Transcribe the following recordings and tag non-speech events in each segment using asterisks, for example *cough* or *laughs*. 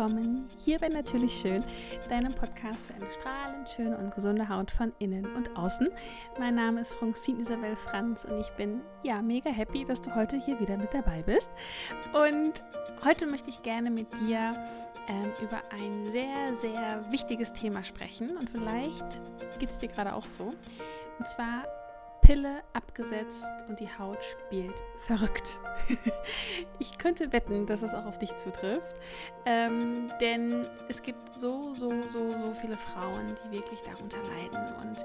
willkommen hier bei Natürlich Schön, deinem Podcast für eine strahlend schöne und gesunde Haut von innen und außen. Mein Name ist Francine Isabel Franz und ich bin ja mega happy, dass du heute hier wieder mit dabei bist. Und heute möchte ich gerne mit dir ähm, über ein sehr, sehr wichtiges Thema sprechen und vielleicht geht es dir gerade auch so. Und zwar Pille abgesetzt und die Haut spielt verrückt. *laughs* ich könnte wetten, dass es auch auf dich zutrifft. Ähm, denn es gibt so, so, so, so viele Frauen, die wirklich darunter leiden. Und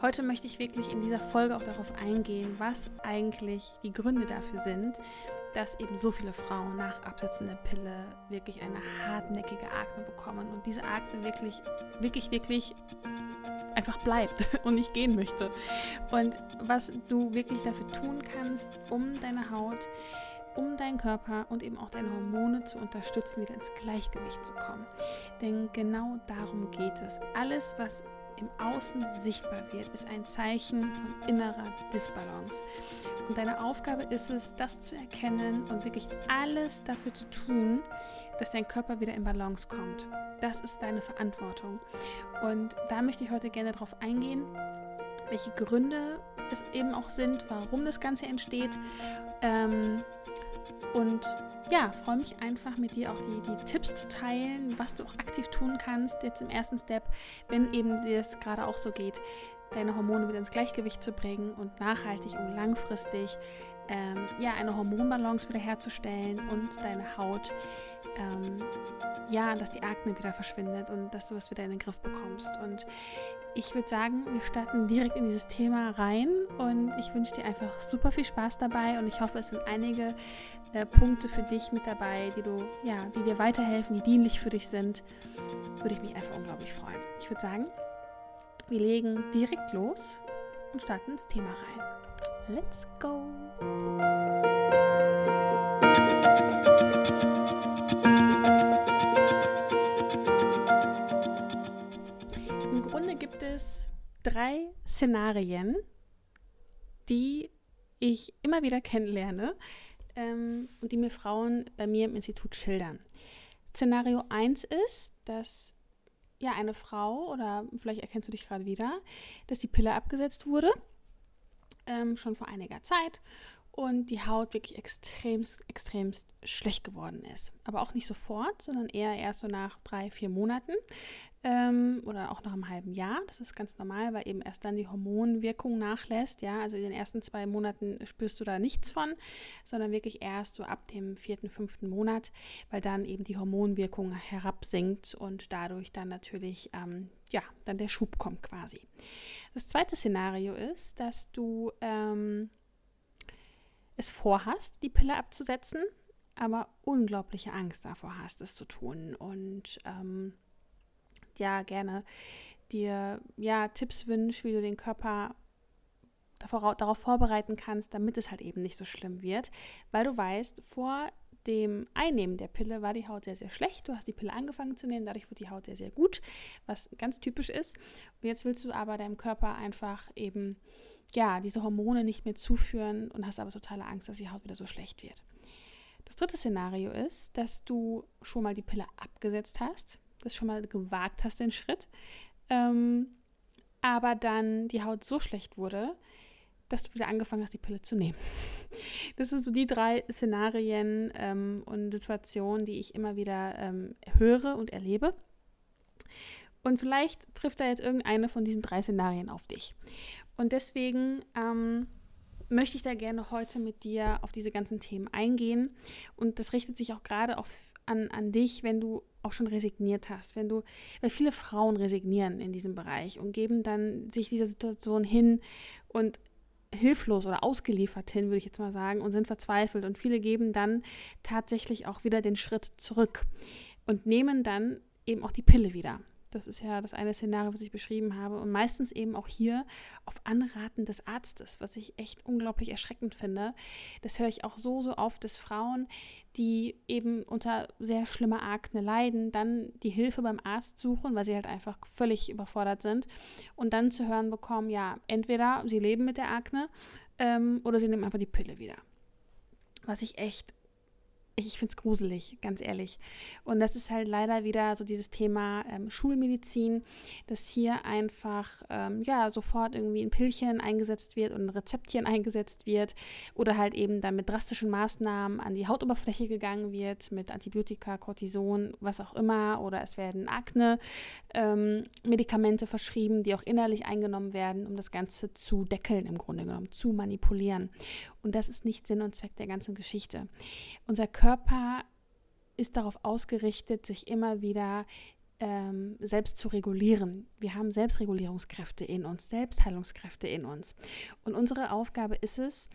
heute möchte ich wirklich in dieser Folge auch darauf eingehen, was eigentlich die Gründe dafür sind, dass eben so viele Frauen nach Absetzen der Pille wirklich eine hartnäckige Akne bekommen und diese Akne wirklich, wirklich, wirklich einfach bleibt *laughs* und nicht gehen möchte. Und was du wirklich dafür tun kannst, um deine Haut, um deinen Körper und eben auch deine Hormone zu unterstützen, wieder ins Gleichgewicht zu kommen. Denn genau darum geht es. Alles, was im Außen sichtbar wird, ist ein Zeichen von innerer Disbalance. Und deine Aufgabe ist es, das zu erkennen und wirklich alles dafür zu tun, dass dein Körper wieder in Balance kommt. Das ist deine Verantwortung. Und da möchte ich heute gerne darauf eingehen, welche Gründe es eben auch sind, warum das Ganze entsteht. Ähm, und ja, freue mich einfach mit dir auch die, die Tipps zu teilen, was du auch aktiv tun kannst, jetzt im ersten Step, wenn eben dir es gerade auch so geht, deine Hormone wieder ins Gleichgewicht zu bringen und nachhaltig und langfristig ähm, ja, eine Hormonbalance wiederherzustellen und deine Haut, ähm, ja, dass die Akne wieder verschwindet und dass du es wieder in den Griff bekommst. Und ich würde sagen, wir starten direkt in dieses Thema rein und ich wünsche dir einfach super viel Spaß dabei und ich hoffe, es sind einige äh, Punkte für dich mit dabei, die du, ja, die dir weiterhelfen, die dienlich für dich sind. Würde ich mich einfach unglaublich freuen. Ich würde sagen, wir legen direkt los und starten ins Thema rein. Let's go! Im Grunde gibt es drei Szenarien, die ich immer wieder kennenlerne ähm, und die mir Frauen bei mir im Institut schildern. Szenario 1 ist, dass ja eine Frau, oder vielleicht erkennst du dich gerade wieder, dass die Pille abgesetzt wurde, ähm, schon vor einiger Zeit und die Haut wirklich extremst, extremst schlecht geworden ist. Aber auch nicht sofort, sondern eher erst so nach drei, vier Monaten ähm, oder auch nach einem halben Jahr. Das ist ganz normal, weil eben erst dann die Hormonwirkung nachlässt. Ja, also in den ersten zwei Monaten spürst du da nichts von, sondern wirklich erst so ab dem vierten, fünften Monat, weil dann eben die Hormonwirkung herabsinkt und dadurch dann natürlich ähm, ja dann der Schub kommt quasi. Das zweite Szenario ist, dass du ähm, es vorhast, die Pille abzusetzen, aber unglaubliche Angst davor hast, es zu tun und ähm, ja gerne dir ja Tipps wünschst, wie du den Körper darauf vorbereiten kannst, damit es halt eben nicht so schlimm wird, weil du weißt, vor dem Einnehmen der Pille war die Haut sehr, sehr schlecht. Du hast die Pille angefangen zu nehmen, dadurch wird die Haut sehr, sehr gut, was ganz typisch ist. Und jetzt willst du aber deinem Körper einfach eben ja, diese Hormone nicht mehr zuführen und hast aber totale Angst, dass die Haut wieder so schlecht wird. Das dritte Szenario ist, dass du schon mal die Pille abgesetzt hast, das schon mal gewagt hast, den Schritt, ähm, aber dann die Haut so schlecht wurde, dass du wieder angefangen hast, die Pille zu nehmen. *laughs* Das sind so die drei Szenarien ähm, und Situationen, die ich immer wieder ähm, höre und erlebe. Und vielleicht trifft da jetzt irgendeine von diesen drei Szenarien auf dich. Und deswegen ähm, möchte ich da gerne heute mit dir auf diese ganzen Themen eingehen. Und das richtet sich auch gerade auf, an, an dich, wenn du auch schon resigniert hast, wenn du, weil viele Frauen resignieren in diesem Bereich und geben dann sich dieser Situation hin und hilflos oder ausgeliefert hin, würde ich jetzt mal sagen, und sind verzweifelt. Und viele geben dann tatsächlich auch wieder den Schritt zurück und nehmen dann eben auch die Pille wieder. Das ist ja das eine Szenario, was ich beschrieben habe. Und meistens eben auch hier auf Anraten des Arztes, was ich echt unglaublich erschreckend finde. Das höre ich auch so, so oft, dass Frauen, die eben unter sehr schlimmer Akne leiden, dann die Hilfe beim Arzt suchen, weil sie halt einfach völlig überfordert sind. Und dann zu hören bekommen, ja, entweder sie leben mit der Akne ähm, oder sie nehmen einfach die Pille wieder. Was ich echt ich finde es gruselig, ganz ehrlich. Und das ist halt leider wieder so dieses Thema ähm, Schulmedizin, dass hier einfach ähm, ja sofort irgendwie ein Pillchen eingesetzt wird und ein Rezeptchen *laughs* eingesetzt wird oder halt eben dann mit drastischen Maßnahmen an die Hautoberfläche gegangen wird, mit Antibiotika, Cortison, was auch immer, oder es werden Akne-Medikamente ähm, verschrieben, die auch innerlich eingenommen werden, um das Ganze zu deckeln im Grunde genommen, zu manipulieren. Und das ist nicht Sinn und Zweck der ganzen Geschichte. Unser Körper ist darauf ausgerichtet, sich immer wieder ähm, selbst zu regulieren. Wir haben Selbstregulierungskräfte in uns, Selbstheilungskräfte in uns. Und unsere Aufgabe ist es,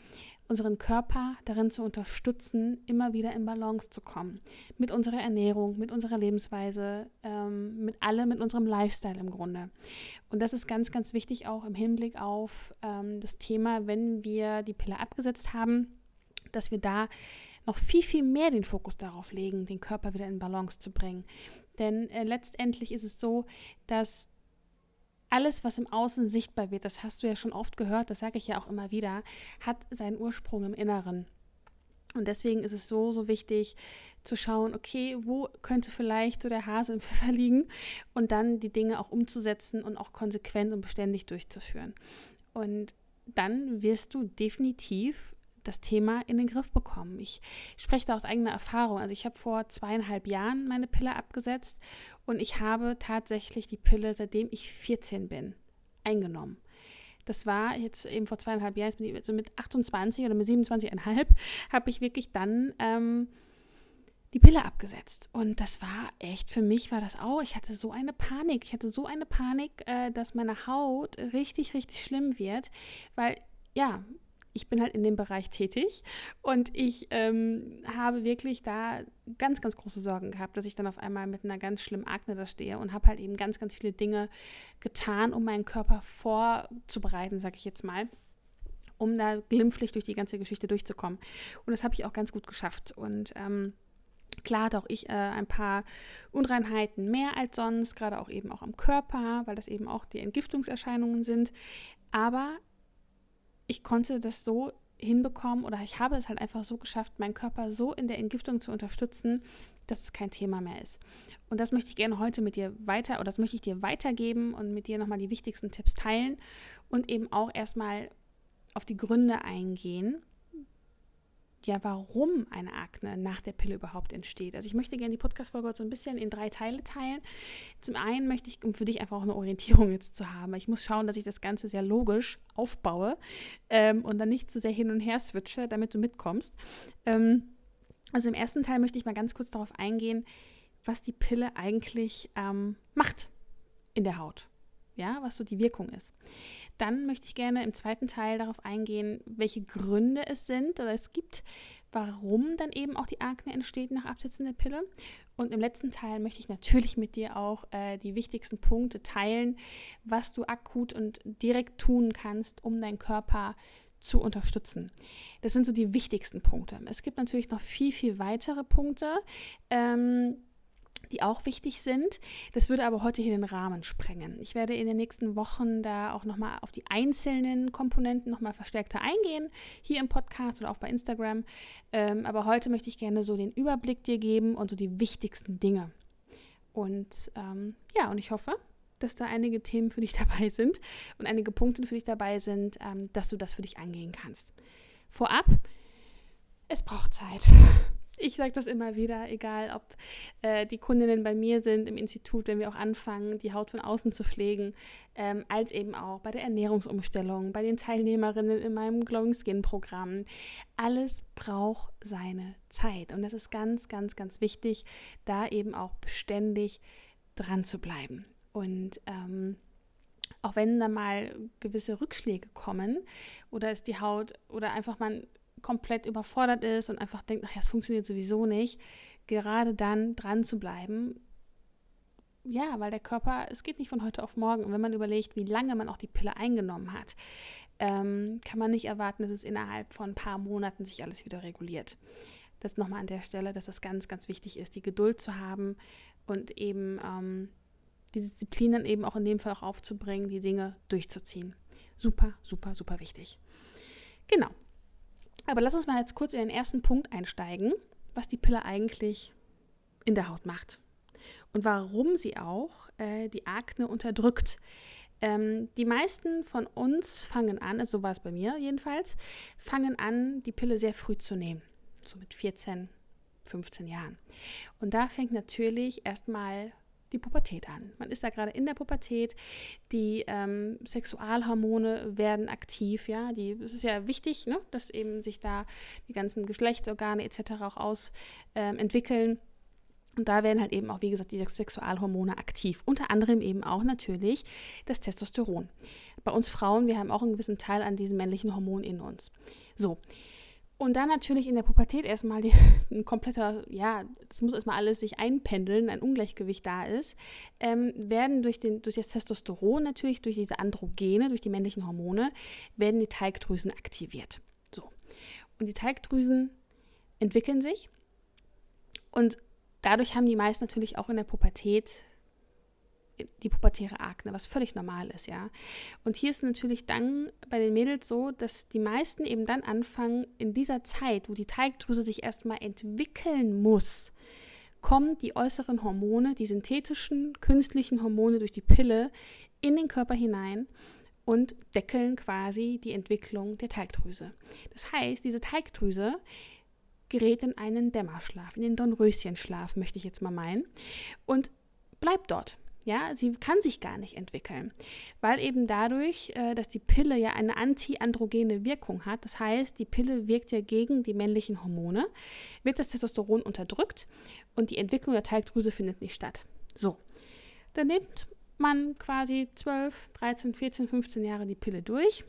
unseren Körper darin zu unterstützen, immer wieder in Balance zu kommen. Mit unserer Ernährung, mit unserer Lebensweise, ähm, mit allem, mit unserem Lifestyle im Grunde. Und das ist ganz, ganz wichtig auch im Hinblick auf ähm, das Thema, wenn wir die Pille abgesetzt haben, dass wir da noch viel, viel mehr den Fokus darauf legen, den Körper wieder in Balance zu bringen. Denn äh, letztendlich ist es so, dass alles, was im Außen sichtbar wird, das hast du ja schon oft gehört, das sage ich ja auch immer wieder, hat seinen Ursprung im Inneren. Und deswegen ist es so, so wichtig zu schauen, okay, wo könnte vielleicht so der Hase im *laughs* Pfeffer liegen und dann die Dinge auch umzusetzen und auch konsequent und beständig durchzuführen. Und dann wirst du definitiv das Thema in den Griff bekommen. Ich spreche da aus eigener Erfahrung. Also ich habe vor zweieinhalb Jahren meine Pille abgesetzt und ich habe tatsächlich die Pille, seitdem ich 14 bin, eingenommen. Das war jetzt eben vor zweieinhalb Jahren, so mit 28 oder mit 27,5 habe ich wirklich dann ähm, die Pille abgesetzt. Und das war echt, für mich war das auch, ich hatte so eine Panik. Ich hatte so eine Panik, äh, dass meine Haut richtig, richtig schlimm wird, weil ja, ich bin halt in dem Bereich tätig und ich ähm, habe wirklich da ganz, ganz große Sorgen gehabt, dass ich dann auf einmal mit einer ganz schlimmen Akne da stehe und habe halt eben ganz, ganz viele Dinge getan, um meinen Körper vorzubereiten, sage ich jetzt mal um da glimpflich durch die ganze Geschichte durchzukommen. Und das habe ich auch ganz gut geschafft. Und ähm, Klar hat auch ich äh, ein paar Unreinheiten mehr als sonst, gerade auch eben auch am Körper, weil das eben auch die Entgiftungserscheinungen sind. Aber ich konnte das so hinbekommen oder ich habe es halt einfach so geschafft, meinen Körper so in der Entgiftung zu unterstützen, dass es kein Thema mehr ist. Und das möchte ich gerne heute mit dir weiter oder das möchte ich dir weitergeben und mit dir nochmal die wichtigsten Tipps teilen und eben auch erstmal auf die Gründe eingehen, ja, warum eine Akne nach der Pille überhaupt entsteht. Also ich möchte gerne die Podcast-Folge so ein bisschen in drei Teile teilen. Zum einen möchte ich, um für dich einfach auch eine Orientierung jetzt zu haben, ich muss schauen, dass ich das Ganze sehr logisch aufbaue ähm, und dann nicht zu sehr hin und her switche, damit du mitkommst. Ähm, also im ersten Teil möchte ich mal ganz kurz darauf eingehen, was die Pille eigentlich ähm, macht in der Haut ja, was so die Wirkung ist. Dann möchte ich gerne im zweiten Teil darauf eingehen, welche Gründe es sind oder es gibt, warum dann eben auch die Akne entsteht nach Absetzen der Pille. Und im letzten Teil möchte ich natürlich mit dir auch äh, die wichtigsten Punkte teilen, was du akut und direkt tun kannst, um deinen Körper zu unterstützen. Das sind so die wichtigsten Punkte. Es gibt natürlich noch viel, viel weitere Punkte. Ähm, die auch wichtig sind. Das würde aber heute hier den Rahmen sprengen. Ich werde in den nächsten Wochen da auch nochmal auf die einzelnen Komponenten nochmal verstärkter eingehen, hier im Podcast oder auch bei Instagram. Ähm, aber heute möchte ich gerne so den Überblick dir geben und so die wichtigsten Dinge. Und ähm, ja, und ich hoffe, dass da einige Themen für dich *laughs* dabei sind und einige Punkte für dich dabei sind, ähm, dass du das für dich angehen kannst. Vorab, es braucht Zeit. *laughs* Ich sage das immer wieder, egal ob äh, die Kundinnen bei mir sind im Institut, wenn wir auch anfangen, die Haut von außen zu pflegen, ähm, als eben auch bei der Ernährungsumstellung, bei den Teilnehmerinnen in meinem Glowing Skin Programm. Alles braucht seine Zeit und das ist ganz, ganz, ganz wichtig, da eben auch beständig dran zu bleiben. Und ähm, auch wenn da mal gewisse Rückschläge kommen oder ist die Haut oder einfach man komplett überfordert ist und einfach denkt, ach ja, es funktioniert sowieso nicht, gerade dann dran zu bleiben. Ja, weil der Körper, es geht nicht von heute auf morgen. Und wenn man überlegt, wie lange man auch die Pille eingenommen hat, ähm, kann man nicht erwarten, dass es innerhalb von ein paar Monaten sich alles wieder reguliert. Das nochmal an der Stelle, dass das ganz, ganz wichtig ist, die Geduld zu haben und eben ähm, die Disziplin dann eben auch in dem Fall auch aufzubringen, die Dinge durchzuziehen. Super, super, super wichtig. Genau, aber lass uns mal jetzt kurz in den ersten Punkt einsteigen. was die Pille eigentlich in der Haut macht und warum sie auch äh, die Akne unterdrückt. Ähm, die meisten von uns fangen an, also so war es bei mir jedenfalls, fangen an, die Pille sehr früh zu nehmen. So mit 14, 15 Jahren. Und da fängt natürlich erstmal die Pubertät an. Man ist da gerade in der Pubertät, die ähm, Sexualhormone werden aktiv, ja, die, es ist ja wichtig, ne, dass eben sich da die ganzen Geschlechtsorgane etc. auch ausentwickeln. Ähm, und da werden halt eben auch, wie gesagt, die Sexualhormone aktiv. Unter anderem eben auch natürlich das Testosteron. Bei uns Frauen, wir haben auch einen gewissen Teil an diesem männlichen Hormon in uns. So. Und dann natürlich in der Pubertät erstmal die, *laughs* ein kompletter, ja, das muss erstmal alles sich einpendeln, ein Ungleichgewicht da ist, ähm, werden durch, den, durch das Testosteron natürlich, durch diese Androgene, durch die männlichen Hormone, werden die Teigdrüsen aktiviert. So. Und die Teigdrüsen entwickeln sich und dadurch haben die meisten natürlich auch in der Pubertät die pubertäre Akne, was völlig normal ist, ja. Und hier ist natürlich dann bei den Mädels so, dass die meisten eben dann anfangen, in dieser Zeit, wo die Teigdrüse sich erstmal entwickeln muss, kommen die äußeren Hormone, die synthetischen, künstlichen Hormone durch die Pille in den Körper hinein und deckeln quasi die Entwicklung der Teigdrüse. Das heißt, diese Teigdrüse gerät in einen Dämmerschlaf, in den Dornröschenschlaf, möchte ich jetzt mal meinen, und bleibt dort. Ja, sie kann sich gar nicht entwickeln, weil eben dadurch, äh, dass die Pille ja eine antiandrogene Wirkung hat, das heißt, die Pille wirkt ja gegen die männlichen Hormone, wird das Testosteron unterdrückt und die Entwicklung der Teigdrüse findet nicht statt. So, dann nimmt man quasi 12, 13, 14, 15 Jahre die Pille durch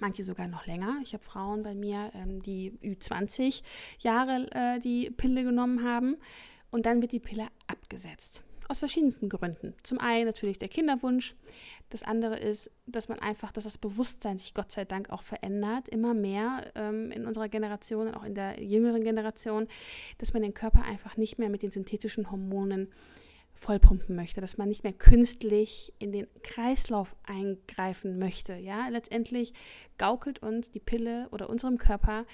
manche sogar noch länger. Ich habe Frauen bei mir, ähm, die Ü20 Jahre äh, die Pille genommen haben und dann wird die Pille abgesetzt. Aus verschiedensten Gründen. Zum einen natürlich der Kinderwunsch. Das andere ist, dass man einfach, dass das Bewusstsein sich Gott sei Dank auch verändert, immer mehr ähm, in unserer Generation und auch in der jüngeren Generation, dass man den Körper einfach nicht mehr mit den synthetischen Hormonen vollpumpen möchte, dass man nicht mehr künstlich in den Kreislauf eingreifen möchte. Ja, letztendlich gaukelt uns die Pille oder unserem Körper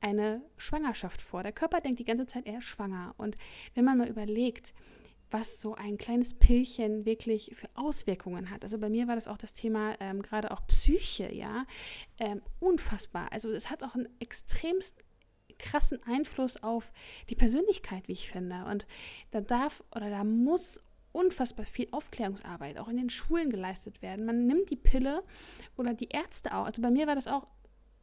eine Schwangerschaft vor. Der Körper denkt die ganze Zeit, er ist schwanger. Und wenn man mal überlegt, was so ein kleines Pillchen wirklich für Auswirkungen hat. Also bei mir war das auch das Thema ähm, gerade auch Psyche, ja, ähm, unfassbar. Also es hat auch einen extremst krassen Einfluss auf die Persönlichkeit, wie ich finde. Und da darf oder da muss unfassbar viel Aufklärungsarbeit auch in den Schulen geleistet werden. Man nimmt die Pille oder die Ärzte auch. Also bei mir war das auch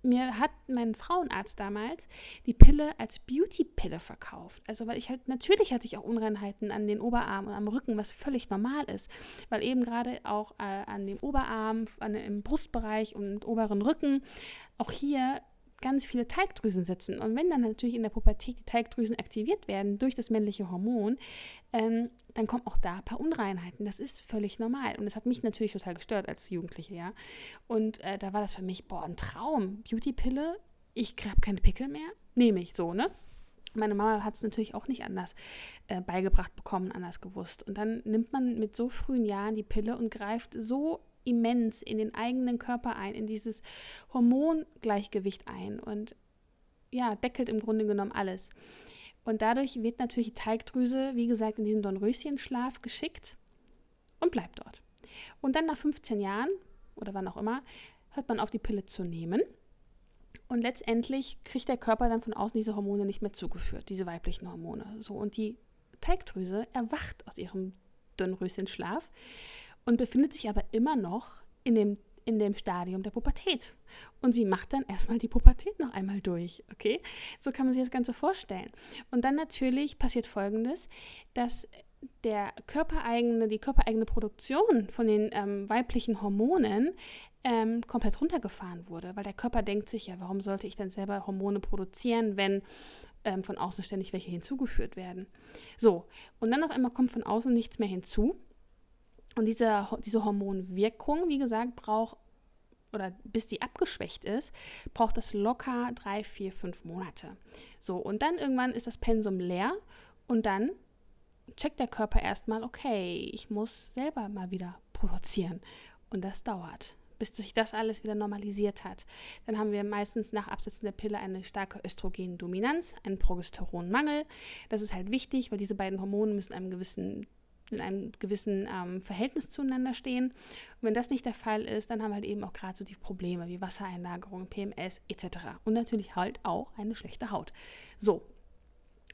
mir hat mein Frauenarzt damals die Pille als Beauty-Pille verkauft. Also weil ich halt, natürlich hatte ich auch Unreinheiten an den Oberarm und am Rücken, was völlig normal ist. Weil eben gerade auch äh, an dem Oberarm, an, im Brustbereich und oberen Rücken, auch hier ganz viele Teigdrüsen sitzen. Und wenn dann natürlich in der Pubertät die Teigdrüsen aktiviert werden durch das männliche Hormon, ähm, dann kommen auch da ein paar Unreinheiten. Das ist völlig normal. Und das hat mich natürlich total gestört als Jugendliche, ja. Und äh, da war das für mich, boah, ein Traum. Beautypille, ich habe keine Pickel mehr, nehme ich so, ne? Meine Mama hat es natürlich auch nicht anders äh, beigebracht bekommen, anders gewusst. Und dann nimmt man mit so frühen Jahren die Pille und greift so immens in den eigenen Körper ein, in dieses Hormongleichgewicht ein und ja, deckelt im Grunde genommen alles. Und dadurch wird natürlich die Teigdrüse, wie gesagt, in diesen Dornröschenschlaf geschickt und bleibt dort. Und dann nach 15 Jahren oder wann auch immer, hört man auf, die Pille zu nehmen. Und letztendlich kriegt der Körper dann von außen diese Hormone nicht mehr zugeführt, diese weiblichen Hormone. So, und die Teigdrüse erwacht aus ihrem Dornröschenschlaf und befindet sich aber immer noch in dem, in dem Stadium der Pubertät. Und sie macht dann erstmal die Pubertät noch einmal durch, okay? So kann man sich das Ganze vorstellen. Und dann natürlich passiert Folgendes, dass der körpereigene, die körpereigene Produktion von den ähm, weiblichen Hormonen ähm, komplett runtergefahren wurde, weil der Körper denkt sich, ja, warum sollte ich denn selber Hormone produzieren, wenn ähm, von außen ständig welche hinzugeführt werden? So, und dann auf einmal kommt von außen nichts mehr hinzu und diese, diese Hormonwirkung, wie gesagt, braucht, oder bis die abgeschwächt ist, braucht das locker drei, vier, fünf Monate. So, und dann irgendwann ist das Pensum leer und dann checkt der Körper erstmal, okay, ich muss selber mal wieder produzieren. Und das dauert, bis sich das alles wieder normalisiert hat. Dann haben wir meistens nach Absetzen der Pille eine starke Östrogendominanz, einen Progesteronmangel. Das ist halt wichtig, weil diese beiden Hormone müssen einem gewissen in einem gewissen ähm, Verhältnis zueinander stehen. Und wenn das nicht der Fall ist, dann haben wir halt eben auch gerade so die Probleme wie Wassereinlagerung, PMS etc. Und natürlich halt auch eine schlechte Haut. So,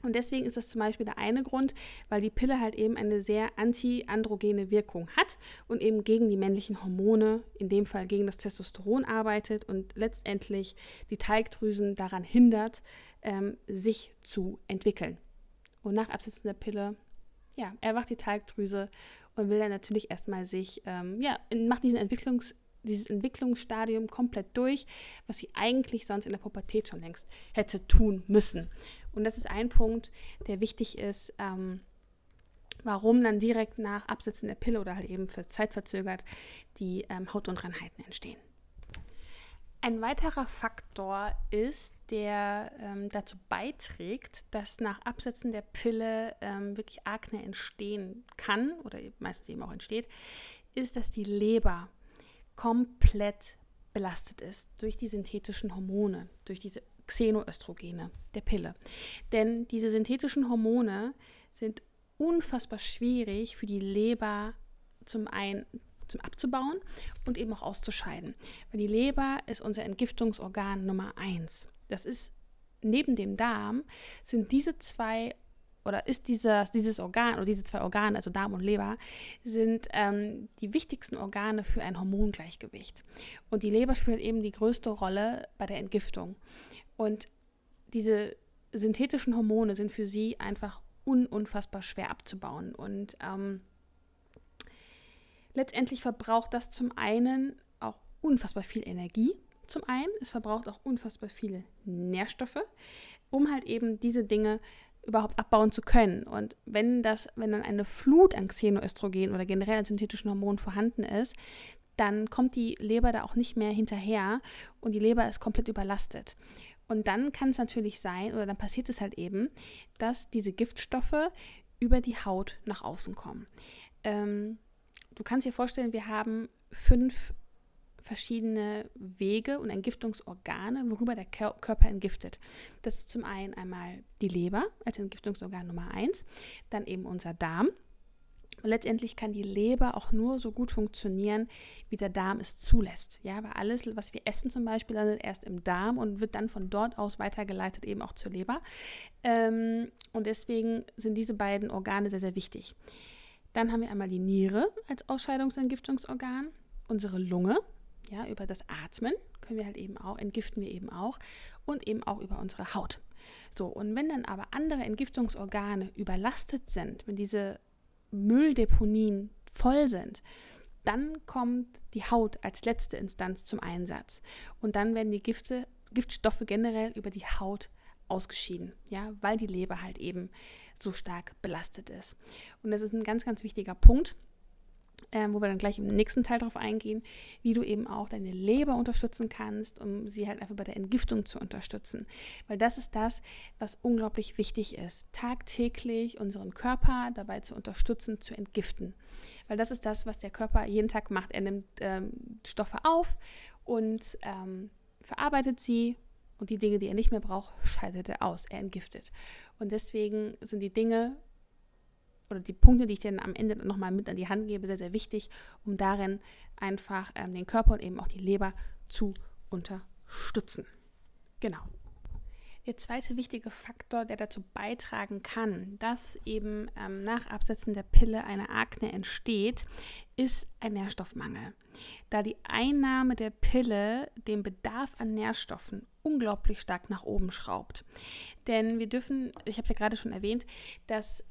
und deswegen ist das zum Beispiel der eine Grund, weil die Pille halt eben eine sehr antiandrogene Wirkung hat und eben gegen die männlichen Hormone, in dem Fall gegen das Testosteron arbeitet und letztendlich die Teigdrüsen daran hindert, ähm, sich zu entwickeln. Und nach Absetzen der Pille, ja, erwacht die Teigdrüse und will dann natürlich erstmal sich, ähm, ja, macht diesen Entwicklungs dieses Entwicklungsstadium komplett durch, was sie eigentlich sonst in der Pubertät schon längst hätte tun müssen. Und das ist ein Punkt, der wichtig ist, ähm, warum dann direkt nach Absetzen der Pille oder halt eben für zeitverzögert die ähm, Hautunreinheiten entstehen. Ein weiterer Faktor ist, der ähm, dazu beiträgt, dass nach Absetzen der Pille ähm, wirklich Akne entstehen kann oder meistens eben auch entsteht, ist, dass die Leber komplett belastet ist durch die synthetischen Hormone, durch diese Xenoöstrogene der Pille. Denn diese synthetischen Hormone sind unfassbar schwierig für die Leber zum einen zum abzubauen und eben auch auszuscheiden. Weil die Leber ist unser Entgiftungsorgan Nummer eins. Das ist neben dem Darm sind diese zwei oder ist dieses, dieses Organ oder diese zwei Organe, also Darm und Leber, sind ähm, die wichtigsten Organe für ein Hormongleichgewicht. Und die Leber spielt eben die größte Rolle bei der Entgiftung. Und diese synthetischen Hormone sind für sie einfach un unfassbar schwer abzubauen. Und ähm, letztendlich verbraucht das zum einen auch unfassbar viel Energie. Zum einen, es verbraucht auch unfassbar viele Nährstoffe, um halt eben diese Dinge überhaupt abbauen zu können. Und wenn das, wenn dann eine Flut an Xenoöstrogen oder generell an synthetischen Hormonen vorhanden ist, dann kommt die Leber da auch nicht mehr hinterher und die Leber ist komplett überlastet. Und dann kann es natürlich sein, oder dann passiert es halt eben, dass diese Giftstoffe über die Haut nach außen kommen. Ähm, du kannst dir vorstellen, wir haben fünf verschiedene Wege und Entgiftungsorgane, worüber der Körper entgiftet. Das ist zum einen einmal die Leber als Entgiftungsorgan Nummer eins, dann eben unser Darm, und letztendlich kann die Leber auch nur so gut funktionieren, wie der Darm es zulässt. Ja, weil alles, was wir essen zum Beispiel, landet erst im Darm und wird dann von dort aus weitergeleitet eben auch zur Leber. Ähm, und deswegen sind diese beiden Organe sehr, sehr wichtig. Dann haben wir einmal die Niere als Ausscheidungsentgiftungsorgan, unsere Lunge, ja, über das Atmen können wir halt eben auch, entgiften wir eben auch und eben auch über unsere Haut. So, und wenn dann aber andere Entgiftungsorgane überlastet sind, wenn diese Mülldeponien voll sind, dann kommt die Haut als letzte Instanz zum Einsatz. Und dann werden die Gifte, Giftstoffe generell über die Haut ausgeschieden, ja, weil die Leber halt eben so stark belastet ist. Und das ist ein ganz, ganz wichtiger Punkt ähm, wo wir dann gleich im nächsten Teil darauf eingehen, wie du eben auch deine Leber unterstützen kannst, um sie halt einfach bei der Entgiftung zu unterstützen. Weil das ist das, was unglaublich wichtig ist, tagtäglich unseren Körper dabei zu unterstützen, zu entgiften. Weil das ist das, was der Körper jeden Tag macht. Er nimmt ähm, Stoffe auf und ähm, verarbeitet sie und die Dinge, die er nicht mehr braucht, scheidet er aus. Er entgiftet. Und deswegen sind die Dinge, oder die Punkte, die ich dir am Ende nochmal mit an die Hand gebe, sehr, sehr wichtig, um darin einfach ähm, den Körper und eben auch die Leber zu unterstützen. Genau. Der zweite wichtige Faktor, der dazu beitragen kann, dass eben ähm, nach Absetzen der Pille eine Akne entsteht, ist ein Nährstoffmangel. Da die Einnahme der Pille den Bedarf an Nährstoffen unglaublich stark nach oben schraubt. Denn wir dürfen, ich habe ja gerade schon erwähnt, dass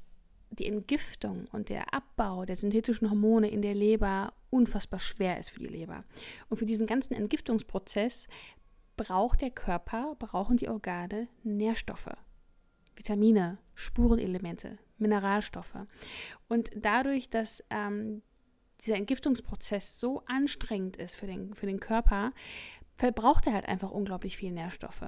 die Entgiftung und der Abbau der synthetischen Hormone in der Leber unfassbar schwer ist für die Leber. Und für diesen ganzen Entgiftungsprozess braucht der Körper, brauchen die Organe Nährstoffe, Vitamine, Spurenelemente, Mineralstoffe. Und dadurch, dass ähm, dieser Entgiftungsprozess so anstrengend ist für den, für den Körper, verbraucht er halt einfach unglaublich viel Nährstoffe.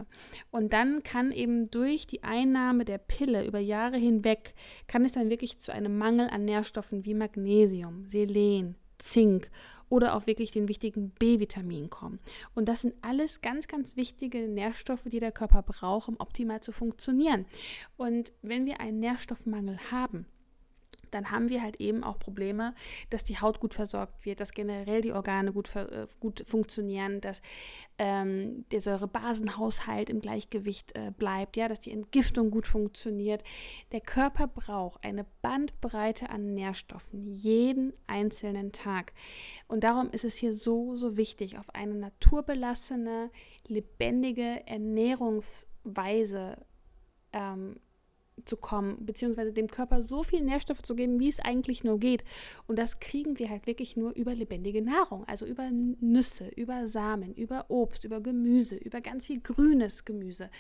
Und dann kann eben durch die Einnahme der Pille über Jahre hinweg, kann es dann wirklich zu einem Mangel an Nährstoffen wie Magnesium, Selen, Zink oder auch wirklich den wichtigen B-Vitamin kommen. Und das sind alles ganz, ganz wichtige Nährstoffe, die der Körper braucht, um optimal zu funktionieren. Und wenn wir einen Nährstoffmangel haben, dann haben wir halt eben auch Probleme, dass die Haut gut versorgt wird, dass generell die Organe gut, äh, gut funktionieren, dass ähm, der Säurebasenhaushalt im Gleichgewicht äh, bleibt, ja, dass die Entgiftung gut funktioniert. Der Körper braucht eine Bandbreite an Nährstoffen jeden einzelnen Tag. Und darum ist es hier so, so wichtig, auf eine naturbelassene, lebendige Ernährungsweise ähm, zu kommen, beziehungsweise dem Körper so viel Nährstoffe zu geben, wie es eigentlich nur geht. Und das kriegen wir halt wirklich nur über lebendige Nahrung, also über Nüsse, über Samen, über Obst, über Gemüse, über ganz viel grünes Gemüse,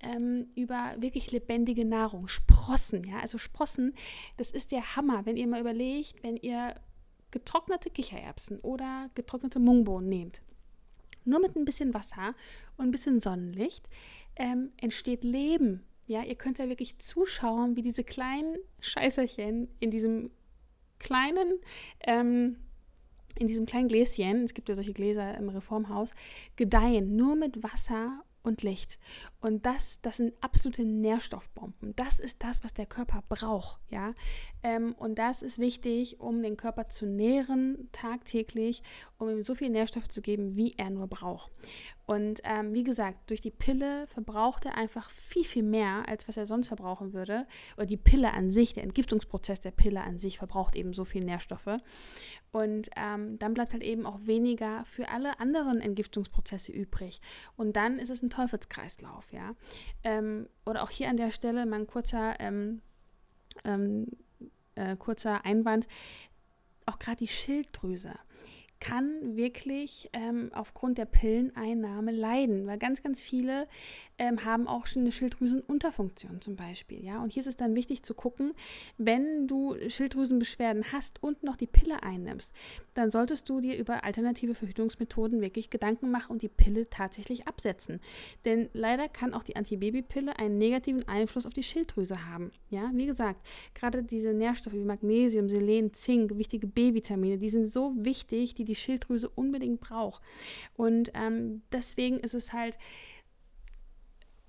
ähm, über wirklich lebendige Nahrung, Sprossen, ja, also Sprossen, das ist der Hammer, wenn ihr mal überlegt, wenn ihr getrocknete Kichererbsen oder getrocknete Mungbohnen nehmt. Nur mit ein bisschen Wasser und ein bisschen Sonnenlicht ähm, entsteht Leben ja, ihr könnt ja wirklich zuschauen, wie diese kleinen Scheißerchen in diesem kleinen, ähm, in diesem kleinen Gläschen, es gibt ja solche Gläser im Reformhaus, gedeihen, nur mit Wasser und Licht. Und das, das sind absolute Nährstoffbomben. Das ist das, was der Körper braucht, ja. Ähm, und das ist wichtig, um den Körper zu nähren tagtäglich, um ihm so viel Nährstoffe zu geben, wie er nur braucht. Und ähm, wie gesagt, durch die Pille verbraucht er einfach viel, viel mehr, als was er sonst verbrauchen würde. Oder die Pille an sich, der Entgiftungsprozess der Pille an sich verbraucht eben so viel Nährstoffe. Und ähm, dann bleibt halt eben auch weniger für alle anderen Entgiftungsprozesse übrig. Und dann ist es ein Teufelskreislauf, ja. Ähm, oder auch hier an der Stelle mal ein kurzer, ähm, ähm, äh, kurzer Einwand. Auch gerade die Schilddrüse kann wirklich ähm, aufgrund der Pilleneinnahme leiden, weil ganz, ganz viele ähm, haben auch schon eine Schilddrüsenunterfunktion zum Beispiel. Ja? Und hier ist es dann wichtig zu gucken, wenn du Schilddrüsenbeschwerden hast und noch die Pille einnimmst, dann solltest du dir über alternative Verhütungsmethoden wirklich Gedanken machen und die Pille tatsächlich absetzen. Denn leider kann auch die Antibabypille einen negativen Einfluss auf die Schilddrüse haben. Ja, wie gesagt, gerade diese Nährstoffe wie Magnesium, Selen, Zink, wichtige B-Vitamine, die sind so wichtig, die die die Schilddrüse unbedingt braucht. Und ähm, deswegen ist es halt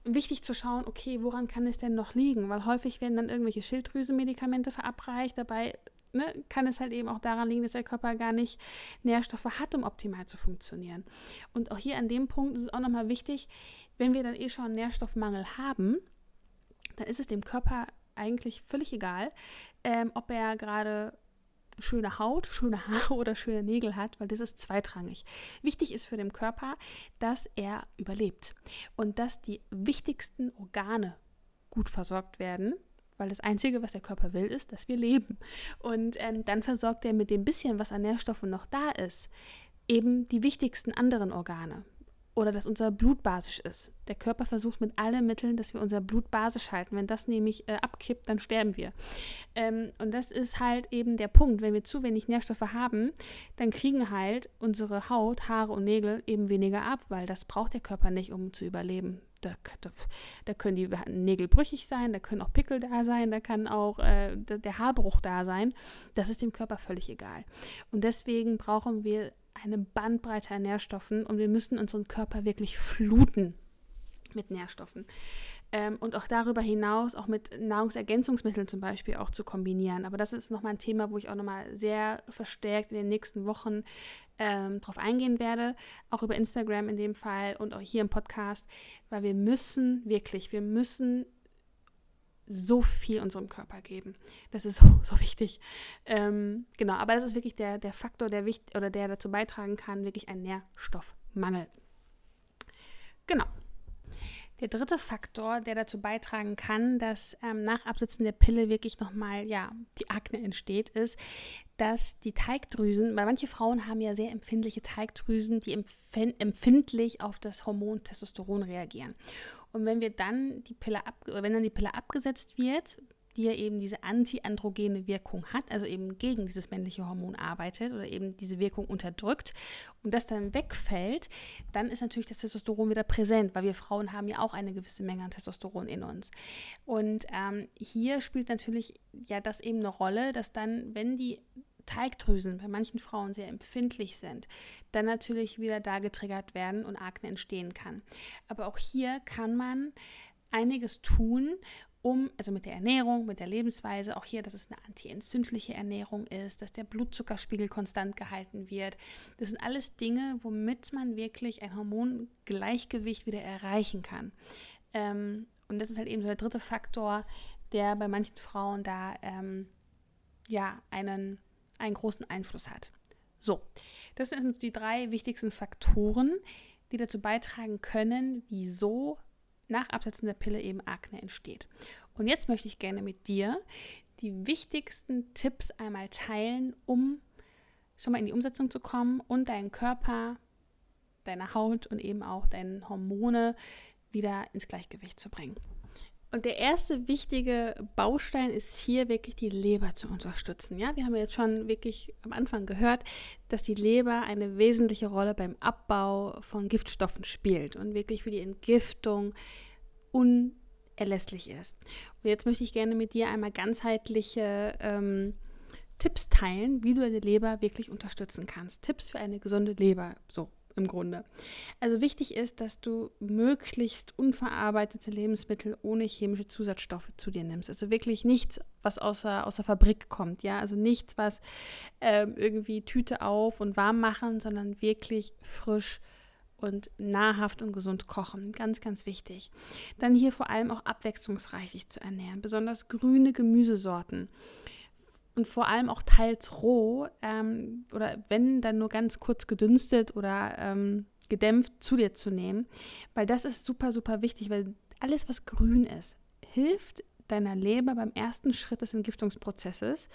wichtig zu schauen, okay, woran kann es denn noch liegen? Weil häufig werden dann irgendwelche Schilddrüsenmedikamente verabreicht. Dabei ne, kann es halt eben auch daran liegen, dass der Körper gar nicht Nährstoffe hat, um optimal zu funktionieren. Und auch hier an dem Punkt ist es auch nochmal wichtig, wenn wir dann eh schon Nährstoffmangel haben, dann ist es dem Körper eigentlich völlig egal, ähm, ob er gerade schöne Haut, schöne Haare *laughs* oder schöne Nägel hat, weil das ist zweitrangig. Wichtig ist für den Körper, dass er überlebt und dass die wichtigsten Organe gut versorgt werden, weil das Einzige, was der Körper will, ist, dass wir leben. Und ähm, dann versorgt er mit dem bisschen, was an Nährstoffen noch da ist, eben die wichtigsten anderen Organe oder dass unser Blut basisch ist. Der Körper versucht mit allen Mitteln, dass wir unser Blut basisch halten. Wenn das nämlich äh, abkippt, dann sterben wir. Ähm, und das ist halt eben der Punkt. Wenn wir zu wenig Nährstoffe haben, dann kriegen halt unsere Haut, Haare und Nägel eben weniger ab, weil das braucht der Körper nicht, um zu überleben. Da, da, da können die Nägel brüchig sein, da können auch Pickel da sein, da kann auch äh, der Haarbruch da sein. Das ist dem Körper völlig egal. Und deswegen brauchen wir eine Bandbreite an Nährstoffen und wir müssen unseren Körper wirklich fluten mit Nährstoffen. Ähm, und auch darüber hinaus auch mit Nahrungsergänzungsmitteln zum Beispiel auch zu kombinieren. Aber das ist nochmal ein Thema, wo ich auch nochmal sehr verstärkt in den nächsten Wochen ähm, drauf eingehen werde, auch über Instagram in dem Fall und auch hier im Podcast, weil wir müssen wirklich, wir müssen so viel unserem Körper geben. Das ist so, *laughs* so wichtig. Ähm, genau, aber das ist wirklich der, der Faktor, der wichtig oder der dazu beitragen kann, wirklich ein Nährstoffmangel. Genau. Der dritte Faktor, der dazu beitragen kann, dass ähm, nach Absetzen der Pille wirklich nochmal ja, die Akne entsteht, ist, dass die Teigdrüsen, weil manche Frauen haben ja sehr empfindliche Teigdrüsen, die empfindlich auf das Hormon Testosteron reagieren. Und wenn wir dann die Pille ab, wenn dann die Pille abgesetzt wird, die ja eben diese antiandrogene Wirkung hat, also eben gegen dieses männliche Hormon arbeitet oder eben diese Wirkung unterdrückt und das dann wegfällt, dann ist natürlich das Testosteron wieder präsent, weil wir Frauen haben ja auch eine gewisse Menge an Testosteron in uns. Und ähm, hier spielt natürlich ja das eben eine Rolle, dass dann, wenn die Teigdrüsen bei manchen Frauen sehr empfindlich sind, dann natürlich wieder da getriggert werden und Akne entstehen kann. Aber auch hier kann man einiges tun, um, also mit der Ernährung, mit der Lebensweise, auch hier, dass es eine antientzündliche Ernährung ist, dass der Blutzuckerspiegel konstant gehalten wird. Das sind alles Dinge, womit man wirklich ein Hormongleichgewicht wieder erreichen kann. Ähm, und das ist halt eben so der dritte Faktor, der bei manchen Frauen da ähm, ja einen, einen großen Einfluss hat. So, das sind die drei wichtigsten Faktoren, die dazu beitragen können, wieso nach Absetzen der Pille eben Akne entsteht. Und jetzt möchte ich gerne mit dir die wichtigsten Tipps einmal teilen, um schon mal in die Umsetzung zu kommen und deinen Körper, deine Haut und eben auch deine Hormone wieder ins Gleichgewicht zu bringen. Und der erste wichtige Baustein ist hier wirklich die Leber zu unterstützen. Ja, wir haben jetzt schon wirklich am Anfang gehört, dass die Leber eine wesentliche Rolle beim Abbau von Giftstoffen spielt und wirklich für die Entgiftung unerlässlich ist. Und jetzt möchte ich gerne mit dir einmal ganzheitliche ähm, Tipps teilen, wie du deine Leber wirklich unterstützen kannst. Tipps für eine gesunde Leber. So, im Grunde. Also wichtig ist, dass du möglichst unverarbeitete Lebensmittel ohne chemische Zusatzstoffe zu dir nimmst. Also wirklich nichts, was außer, aus der Fabrik kommt, ja. Also nichts, was ähm, irgendwie Tüte auf und warm machen, sondern wirklich frisch und nahrhaft und gesund kochen. Ganz, ganz wichtig. Dann hier vor allem auch abwechslungsreich sich zu ernähren, besonders grüne Gemüsesorten und vor allem auch teils roh ähm, oder wenn dann nur ganz kurz gedünstet oder ähm, gedämpft zu dir zu nehmen, weil das ist super, super wichtig, weil alles, was grün ist, hilft deiner Leber beim ersten Schritt des Entgiftungsprozesses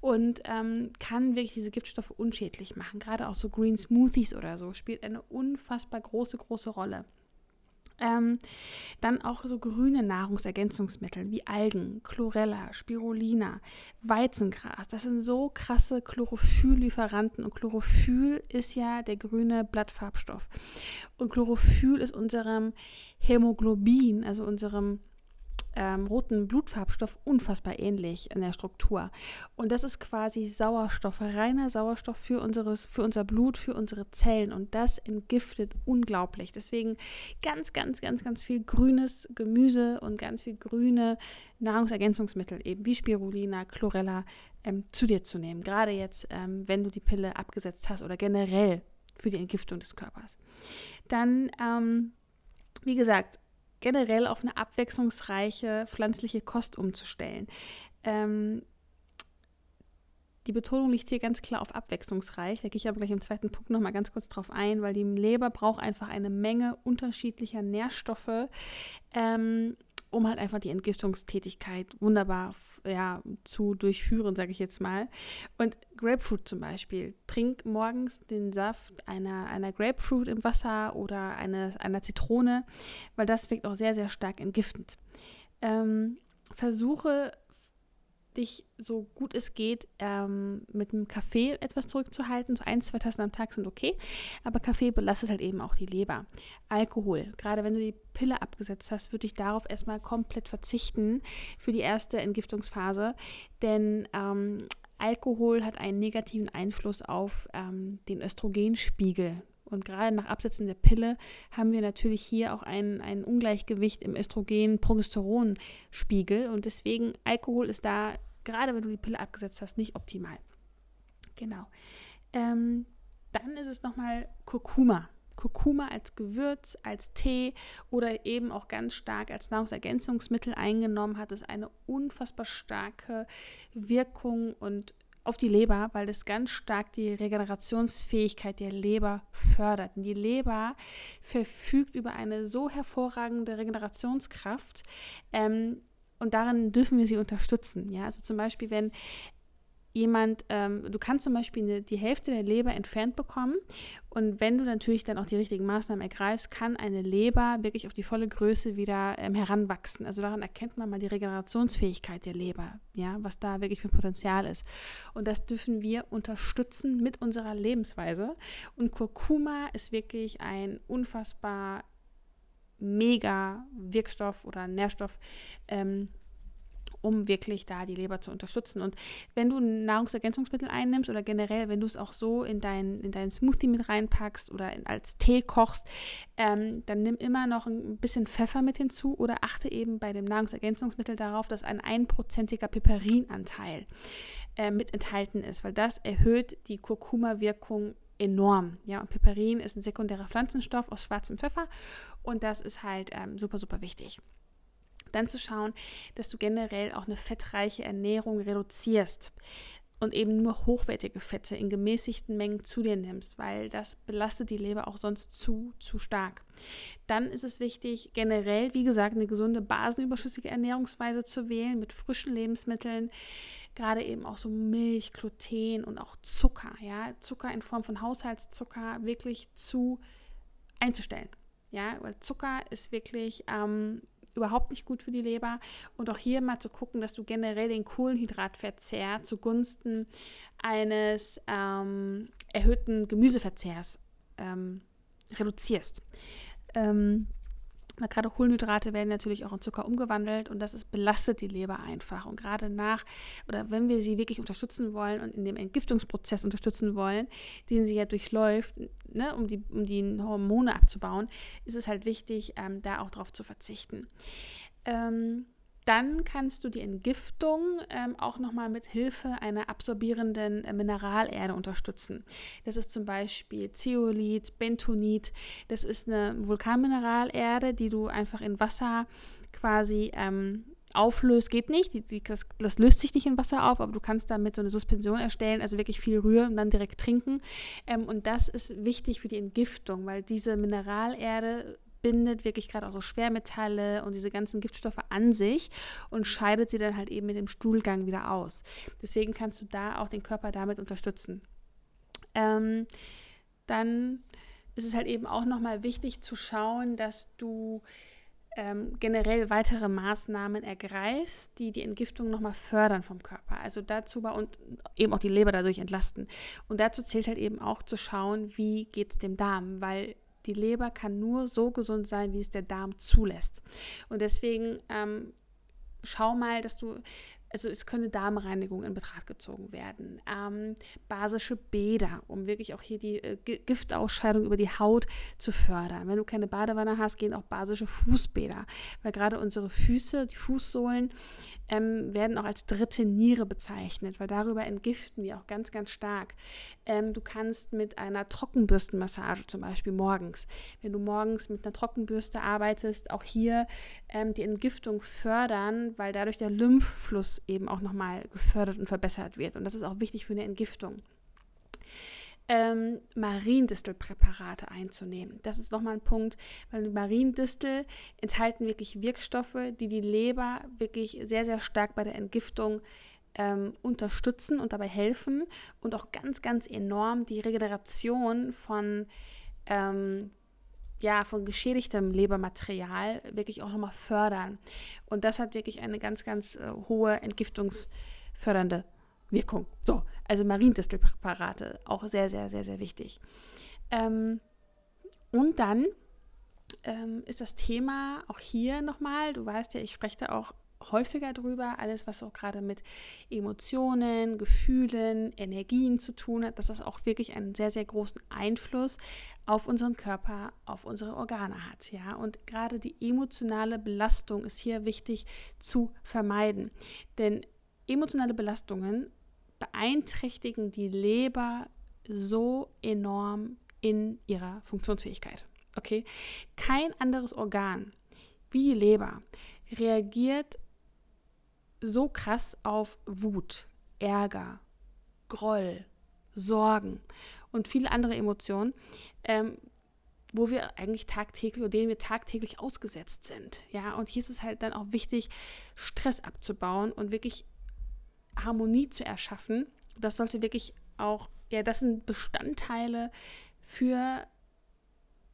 und ähm, kann wirklich diese Giftstoffe unschädlich machen. Gerade auch so Green Smoothies oder so spielt eine unfassbar große, große Rolle. Ähm, dann auch so grüne Nahrungsergänzungsmittel wie Algen, Chlorella, Spirulina, Weizengras. Das sind so krasse Chlorophylllieferanten. Und Chlorophyll ist ja der grüne Blattfarbstoff. Und Chlorophyll ist unserem Hämoglobin, also unserem ähm, roten Blutfarbstoff unfassbar ähnlich in der Struktur. Und das ist quasi Sauerstoff, reiner Sauerstoff für, unseres, für unser Blut, für unsere Zellen. Und das entgiftet unglaublich. Deswegen ganz, ganz, ganz, ganz viel grünes Gemüse und ganz viel grüne Nahrungsergänzungsmittel, eben wie Spirulina, Chlorella, ähm, zu dir zu nehmen. Gerade jetzt, ähm, wenn du die Pille abgesetzt hast oder generell für die Entgiftung des Körpers. Dann, ähm, wie gesagt, generell auf eine abwechslungsreiche pflanzliche Kost umzustellen. Ähm, die Betonung liegt hier ganz klar auf abwechslungsreich. Da gehe ich aber gleich im zweiten Punkt nochmal ganz kurz drauf ein, weil die Leber braucht einfach eine Menge unterschiedlicher Nährstoffe, ähm, um halt einfach die Entgiftungstätigkeit wunderbar ja, zu durchführen, sage ich jetzt mal. Und Grapefruit zum Beispiel. Trink morgens den Saft einer, einer Grapefruit im Wasser oder eine, einer Zitrone, weil das wirkt auch sehr, sehr stark entgiftend. Ähm, versuche dich so gut es geht ähm, mit einem Kaffee etwas zurückzuhalten. So ein, zwei Tassen am Tag sind okay, aber Kaffee belastet halt eben auch die Leber. Alkohol, gerade wenn du die Pille abgesetzt hast, würde ich darauf erstmal komplett verzichten für die erste Entgiftungsphase, denn ähm, Alkohol hat einen negativen Einfluss auf ähm, den Östrogenspiegel und gerade nach Absetzen der Pille haben wir natürlich hier auch ein, ein Ungleichgewicht im Östrogen-Progesteron-Spiegel. Und deswegen Alkohol ist da, gerade wenn du die Pille abgesetzt hast, nicht optimal. Genau. Ähm, dann ist es nochmal Kurkuma. Kurkuma als Gewürz, als Tee oder eben auch ganz stark als Nahrungsergänzungsmittel eingenommen, hat es eine unfassbar starke Wirkung und auf die Leber, weil das ganz stark die Regenerationsfähigkeit der Leber fördert. Die Leber verfügt über eine so hervorragende Regenerationskraft. Ähm, und darin dürfen wir sie unterstützen. Ja, also zum Beispiel, wenn jemand, ähm, du kannst zum Beispiel eine, die Hälfte der Leber entfernt bekommen und wenn du natürlich dann auch die richtigen Maßnahmen ergreifst, kann eine Leber wirklich auf die volle Größe wieder ähm, heranwachsen. Also daran erkennt man mal die Regenerationsfähigkeit der Leber, ja, was da wirklich für ein Potenzial ist. Und das dürfen wir unterstützen mit unserer Lebensweise. Und Kurkuma ist wirklich ein unfassbar mega Wirkstoff oder Nährstoff, ähm, um wirklich da die Leber zu unterstützen. Und wenn du Nahrungsergänzungsmittel einnimmst oder generell, wenn du es auch so in deinen in dein Smoothie mit reinpackst oder in, als Tee kochst, ähm, dann nimm immer noch ein bisschen Pfeffer mit hinzu oder achte eben bei dem Nahrungsergänzungsmittel darauf, dass ein einprozentiger Piperinanteil äh, mit enthalten ist, weil das erhöht die Kurkuma-Wirkung enorm. Ja, und Piperin ist ein sekundärer Pflanzenstoff aus schwarzem Pfeffer und das ist halt ähm, super, super wichtig. Dann zu schauen, dass du generell auch eine fettreiche Ernährung reduzierst und eben nur hochwertige Fette in gemäßigten Mengen zu dir nimmst, weil das belastet die Leber auch sonst zu, zu stark. Dann ist es wichtig, generell, wie gesagt, eine gesunde basenüberschüssige Ernährungsweise zu wählen mit frischen Lebensmitteln, gerade eben auch so Milch, Gluten und auch Zucker, ja, Zucker in Form von Haushaltszucker wirklich zu einzustellen. Ja, weil Zucker ist wirklich ähm, überhaupt nicht gut für die Leber. Und auch hier mal zu gucken, dass du generell den Kohlenhydratverzehr zugunsten eines ähm, erhöhten Gemüseverzehrs ähm, reduzierst. Ähm, weil gerade Kohlenhydrate werden natürlich auch in Zucker umgewandelt und das ist, belastet die Leber einfach. Und gerade nach, oder wenn wir sie wirklich unterstützen wollen und in dem Entgiftungsprozess unterstützen wollen, den sie ja durchläuft, ne, um, die, um die Hormone abzubauen, ist es halt wichtig, ähm, da auch drauf zu verzichten. Ähm, dann kannst du die Entgiftung ähm, auch nochmal mit Hilfe einer absorbierenden äh, Mineralerde unterstützen. Das ist zum Beispiel Zeolit, Bentonit. Das ist eine Vulkanmineralerde, die du einfach in Wasser quasi ähm, auflöst. Geht nicht, die, die, das, das, löst sich nicht in Wasser auf, aber du kannst damit so eine Suspension erstellen, also wirklich viel rühren und dann direkt trinken. Ähm, und das ist wichtig für die Entgiftung, weil diese Mineralerde bindet wirklich gerade auch so Schwermetalle und diese ganzen Giftstoffe an sich und scheidet sie dann halt eben mit dem Stuhlgang wieder aus. Deswegen kannst du da auch den Körper damit unterstützen. Ähm, dann ist es halt eben auch nochmal wichtig zu schauen, dass du ähm, generell weitere Maßnahmen ergreifst, die die Entgiftung nochmal fördern vom Körper. Also dazu und eben auch die Leber dadurch entlasten. Und dazu zählt halt eben auch zu schauen, wie geht es dem Darm, weil die Leber kann nur so gesund sein, wie es der Darm zulässt. Und deswegen ähm, schau mal, dass du also es könnte Darmreinigung in Betracht gezogen werden, ähm, basische Bäder, um wirklich auch hier die äh, Giftausscheidung über die Haut zu fördern. Wenn du keine Badewanne hast, gehen auch basische Fußbäder, weil gerade unsere Füße, die Fußsohlen, ähm, werden auch als dritte Niere bezeichnet, weil darüber entgiften wir auch ganz, ganz stark. Ähm, du kannst mit einer Trockenbürstenmassage zum Beispiel morgens, wenn du morgens mit einer Trockenbürste arbeitest, auch hier ähm, die Entgiftung fördern, weil dadurch der Lymphfluss eben auch nochmal gefördert und verbessert wird. Und das ist auch wichtig für eine Entgiftung. Ähm, Mariendistelpräparate einzunehmen. Das ist nochmal ein Punkt, weil Mariendistel enthalten wirklich Wirkstoffe, die die Leber wirklich sehr, sehr stark bei der Entgiftung ähm, unterstützen und dabei helfen und auch ganz, ganz enorm die Regeneration von ähm, ja, von geschädigtem Lebermaterial wirklich auch nochmal fördern. Und das hat wirklich eine ganz, ganz äh, hohe entgiftungsfördernde Wirkung. So, also Mariendistelpräparate, auch sehr, sehr, sehr, sehr wichtig. Ähm, und dann ähm, ist das Thema auch hier nochmal, du weißt ja, ich spreche da auch häufiger drüber, alles, was auch gerade mit Emotionen, Gefühlen, Energien zu tun hat, dass das auch wirklich einen sehr, sehr großen Einfluss auf unseren Körper, auf unsere Organe hat. Ja? Und gerade die emotionale Belastung ist hier wichtig zu vermeiden. Denn emotionale Belastungen beeinträchtigen die Leber so enorm in ihrer Funktionsfähigkeit. Okay? Kein anderes Organ wie die Leber reagiert so krass auf Wut, Ärger, Groll, Sorgen und viele andere Emotionen, ähm, wo wir eigentlich tagtäglich oder denen wir tagtäglich ausgesetzt sind. Ja, und hier ist es halt dann auch wichtig, Stress abzubauen und wirklich Harmonie zu erschaffen. Das sollte wirklich auch, ja, das sind Bestandteile für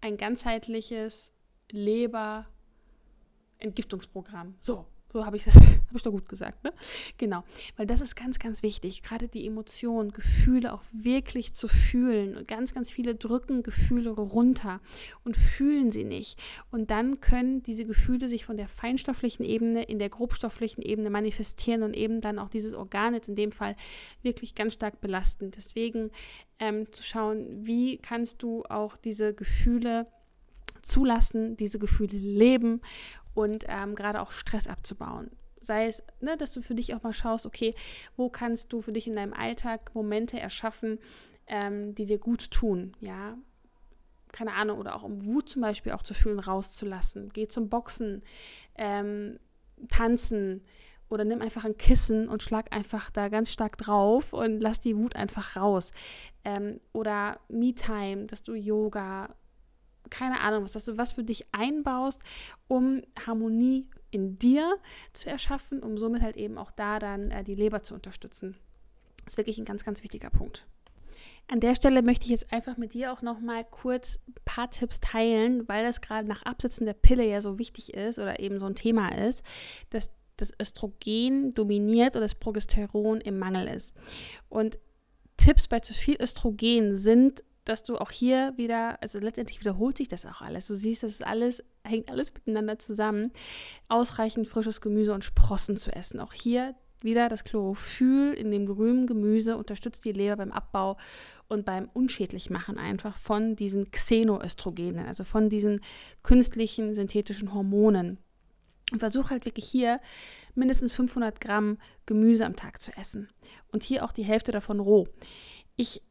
ein ganzheitliches Leber-Entgiftungsprogramm. So, so habe ich das *laughs* Habe ich doch gut gesagt, ne? Genau. Weil das ist ganz, ganz wichtig. Gerade die Emotionen, Gefühle auch wirklich zu fühlen. Und ganz, ganz viele drücken Gefühle runter und fühlen sie nicht. Und dann können diese Gefühle sich von der feinstofflichen Ebene in der grobstofflichen Ebene manifestieren und eben dann auch dieses Organ jetzt in dem Fall wirklich ganz stark belasten. Deswegen ähm, zu schauen, wie kannst du auch diese Gefühle zulassen, diese Gefühle leben und ähm, gerade auch Stress abzubauen. Sei es, ne, dass du für dich auch mal schaust, okay, wo kannst du für dich in deinem Alltag Momente erschaffen, ähm, die dir gut tun, ja. Keine Ahnung, oder auch um Wut zum Beispiel auch zu fühlen, rauszulassen. Geh zum Boxen, ähm, tanzen oder nimm einfach ein Kissen und schlag einfach da ganz stark drauf und lass die Wut einfach raus. Ähm, oder Me-Time, dass du Yoga, keine Ahnung was, dass du was für dich einbaust, um Harmonie in dir zu erschaffen, um somit halt eben auch da dann äh, die Leber zu unterstützen. Das ist wirklich ein ganz, ganz wichtiger Punkt. An der Stelle möchte ich jetzt einfach mit dir auch noch mal kurz ein paar Tipps teilen, weil das gerade nach Absetzen der Pille ja so wichtig ist oder eben so ein Thema ist, dass das Östrogen dominiert und das Progesteron im Mangel ist. Und Tipps bei zu viel Östrogen sind dass du auch hier wieder, also letztendlich wiederholt sich das auch alles. Du siehst, das ist alles, hängt alles miteinander zusammen. Ausreichend frisches Gemüse und Sprossen zu essen. Auch hier wieder das Chlorophyll in dem grünen Gemüse unterstützt die Leber beim Abbau und beim Unschädlichmachen einfach von diesen Xenoöstrogenen, also von diesen künstlichen synthetischen Hormonen. Und versuch halt wirklich hier mindestens 500 Gramm Gemüse am Tag zu essen. Und hier auch die Hälfte davon roh. Ich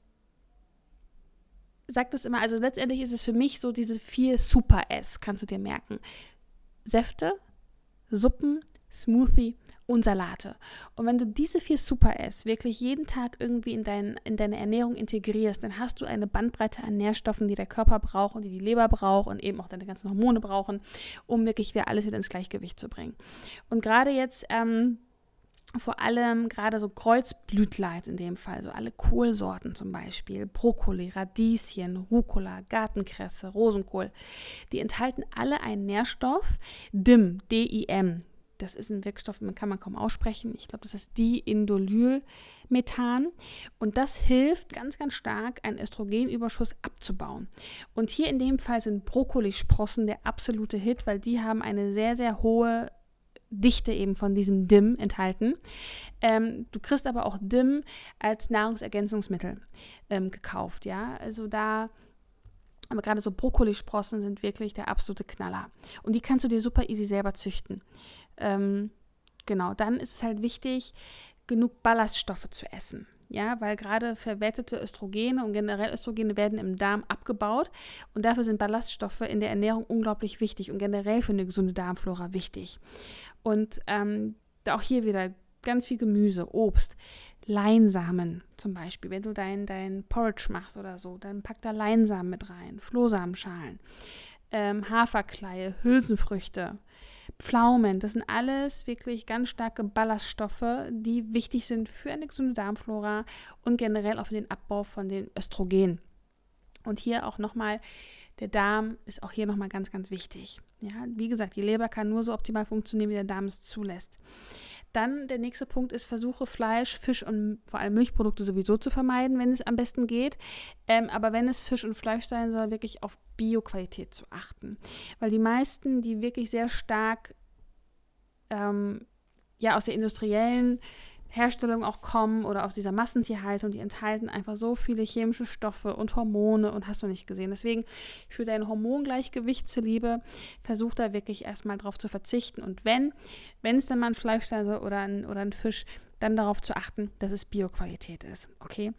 sage das immer, also letztendlich ist es für mich so diese vier Super-S, kannst du dir merken. Säfte, Suppen, Smoothie und Salate. Und wenn du diese vier Super-S wirklich jeden Tag irgendwie in, dein, in deine Ernährung integrierst, dann hast du eine Bandbreite an Nährstoffen, die der Körper braucht und die die Leber braucht und eben auch deine ganzen Hormone brauchen, um wirklich wieder alles wieder ins Gleichgewicht zu bringen. Und gerade jetzt ähm, vor allem gerade so Kreuzblütler in dem Fall, so alle Kohlsorten zum Beispiel, Brokkoli, Radieschen, Rucola, Gartenkresse, Rosenkohl, die enthalten alle einen Nährstoff, DIM, D-I-M. Das ist ein Wirkstoff, den kann man kaum aussprechen. Ich glaube, das ist Diindolylmethan. Und das hilft ganz, ganz stark, einen Östrogenüberschuss abzubauen. Und hier in dem Fall sind Brokkolisprossen der absolute Hit, weil die haben eine sehr, sehr hohe Dichte eben von diesem DIM enthalten. Ähm, du kriegst aber auch DIM als Nahrungsergänzungsmittel ähm, gekauft, ja. Also da, aber gerade so Brokkolisprossen sind wirklich der absolute Knaller. Und die kannst du dir super easy selber züchten. Ähm, genau, dann ist es halt wichtig, genug Ballaststoffe zu essen ja, weil gerade verwertete Östrogene und generell Östrogene werden im Darm abgebaut und dafür sind Ballaststoffe in der Ernährung unglaublich wichtig und generell für eine gesunde Darmflora wichtig. Und ähm, auch hier wieder ganz viel Gemüse, Obst, Leinsamen zum Beispiel. Wenn du dein, dein Porridge machst oder so, dann pack da Leinsamen mit rein, Flohsamenschalen, ähm, Haferkleie, Hülsenfrüchte, Pflaumen, das sind alles wirklich ganz starke Ballaststoffe, die wichtig sind für eine gesunde Darmflora und generell auch für den Abbau von den Östrogen. Und hier auch nochmal, der Darm ist auch hier nochmal ganz, ganz wichtig. Ja, wie gesagt, die Leber kann nur so optimal funktionieren, wie der Darm es zulässt. Dann der nächste Punkt ist, versuche Fleisch, Fisch und vor allem Milchprodukte sowieso zu vermeiden, wenn es am besten geht. Ähm, aber wenn es Fisch und Fleisch sein soll, wirklich auf Bioqualität zu achten. Weil die meisten, die wirklich sehr stark ähm, ja, aus der industriellen Herstellung auch kommen oder aus dieser Massentierhaltung, die enthalten einfach so viele chemische Stoffe und Hormone und hast du nicht gesehen. Deswegen für dein Hormongleichgewicht zuliebe, versuch da wirklich erstmal drauf zu verzichten. Und wenn, wenn es dann mal ein Fleisch sein soll oder ein, oder ein Fisch, dann darauf zu achten, dass es Bioqualität ist. Okay?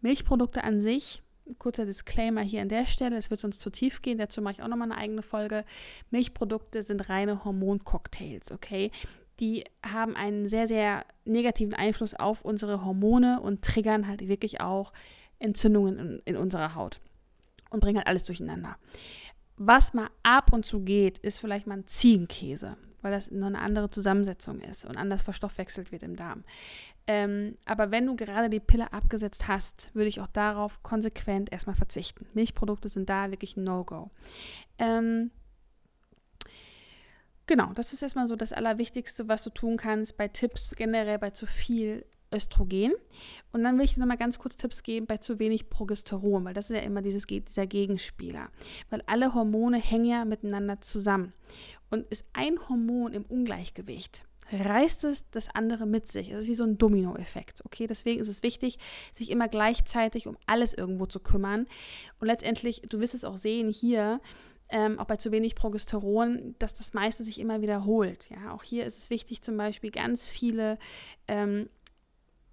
Milchprodukte an sich kurzer Disclaimer hier an der Stelle, es wird sonst zu tief gehen, dazu mache ich auch nochmal eine eigene Folge. Milchprodukte sind reine Hormoncocktails, okay? Die haben einen sehr, sehr negativen Einfluss auf unsere Hormone und triggern halt wirklich auch Entzündungen in, in unserer Haut und bringen halt alles durcheinander. Was mal ab und zu geht, ist vielleicht mal ein Ziegenkäse, weil das noch eine andere Zusammensetzung ist und anders verstoffwechselt wird im Darm. Ähm, aber wenn du gerade die Pille abgesetzt hast, würde ich auch darauf konsequent erstmal verzichten. Milchprodukte sind da wirklich No-Go. Ähm, genau, das ist erstmal so das Allerwichtigste, was du tun kannst bei Tipps generell bei zu viel Östrogen. Und dann will ich dir nochmal ganz kurz Tipps geben bei zu wenig Progesteron, weil das ist ja immer dieses, dieser Gegenspieler. Weil alle Hormone hängen ja miteinander zusammen. Und ist ein Hormon im Ungleichgewicht, reißt es das andere mit sich. Es ist wie so ein Dominoeffekt. Okay, deswegen ist es wichtig, sich immer gleichzeitig um alles irgendwo zu kümmern. Und letztendlich, du wirst es auch sehen hier, ähm, auch bei zu wenig Progesteron, dass das meiste sich immer wiederholt. Ja, auch hier ist es wichtig, zum Beispiel ganz viele ähm,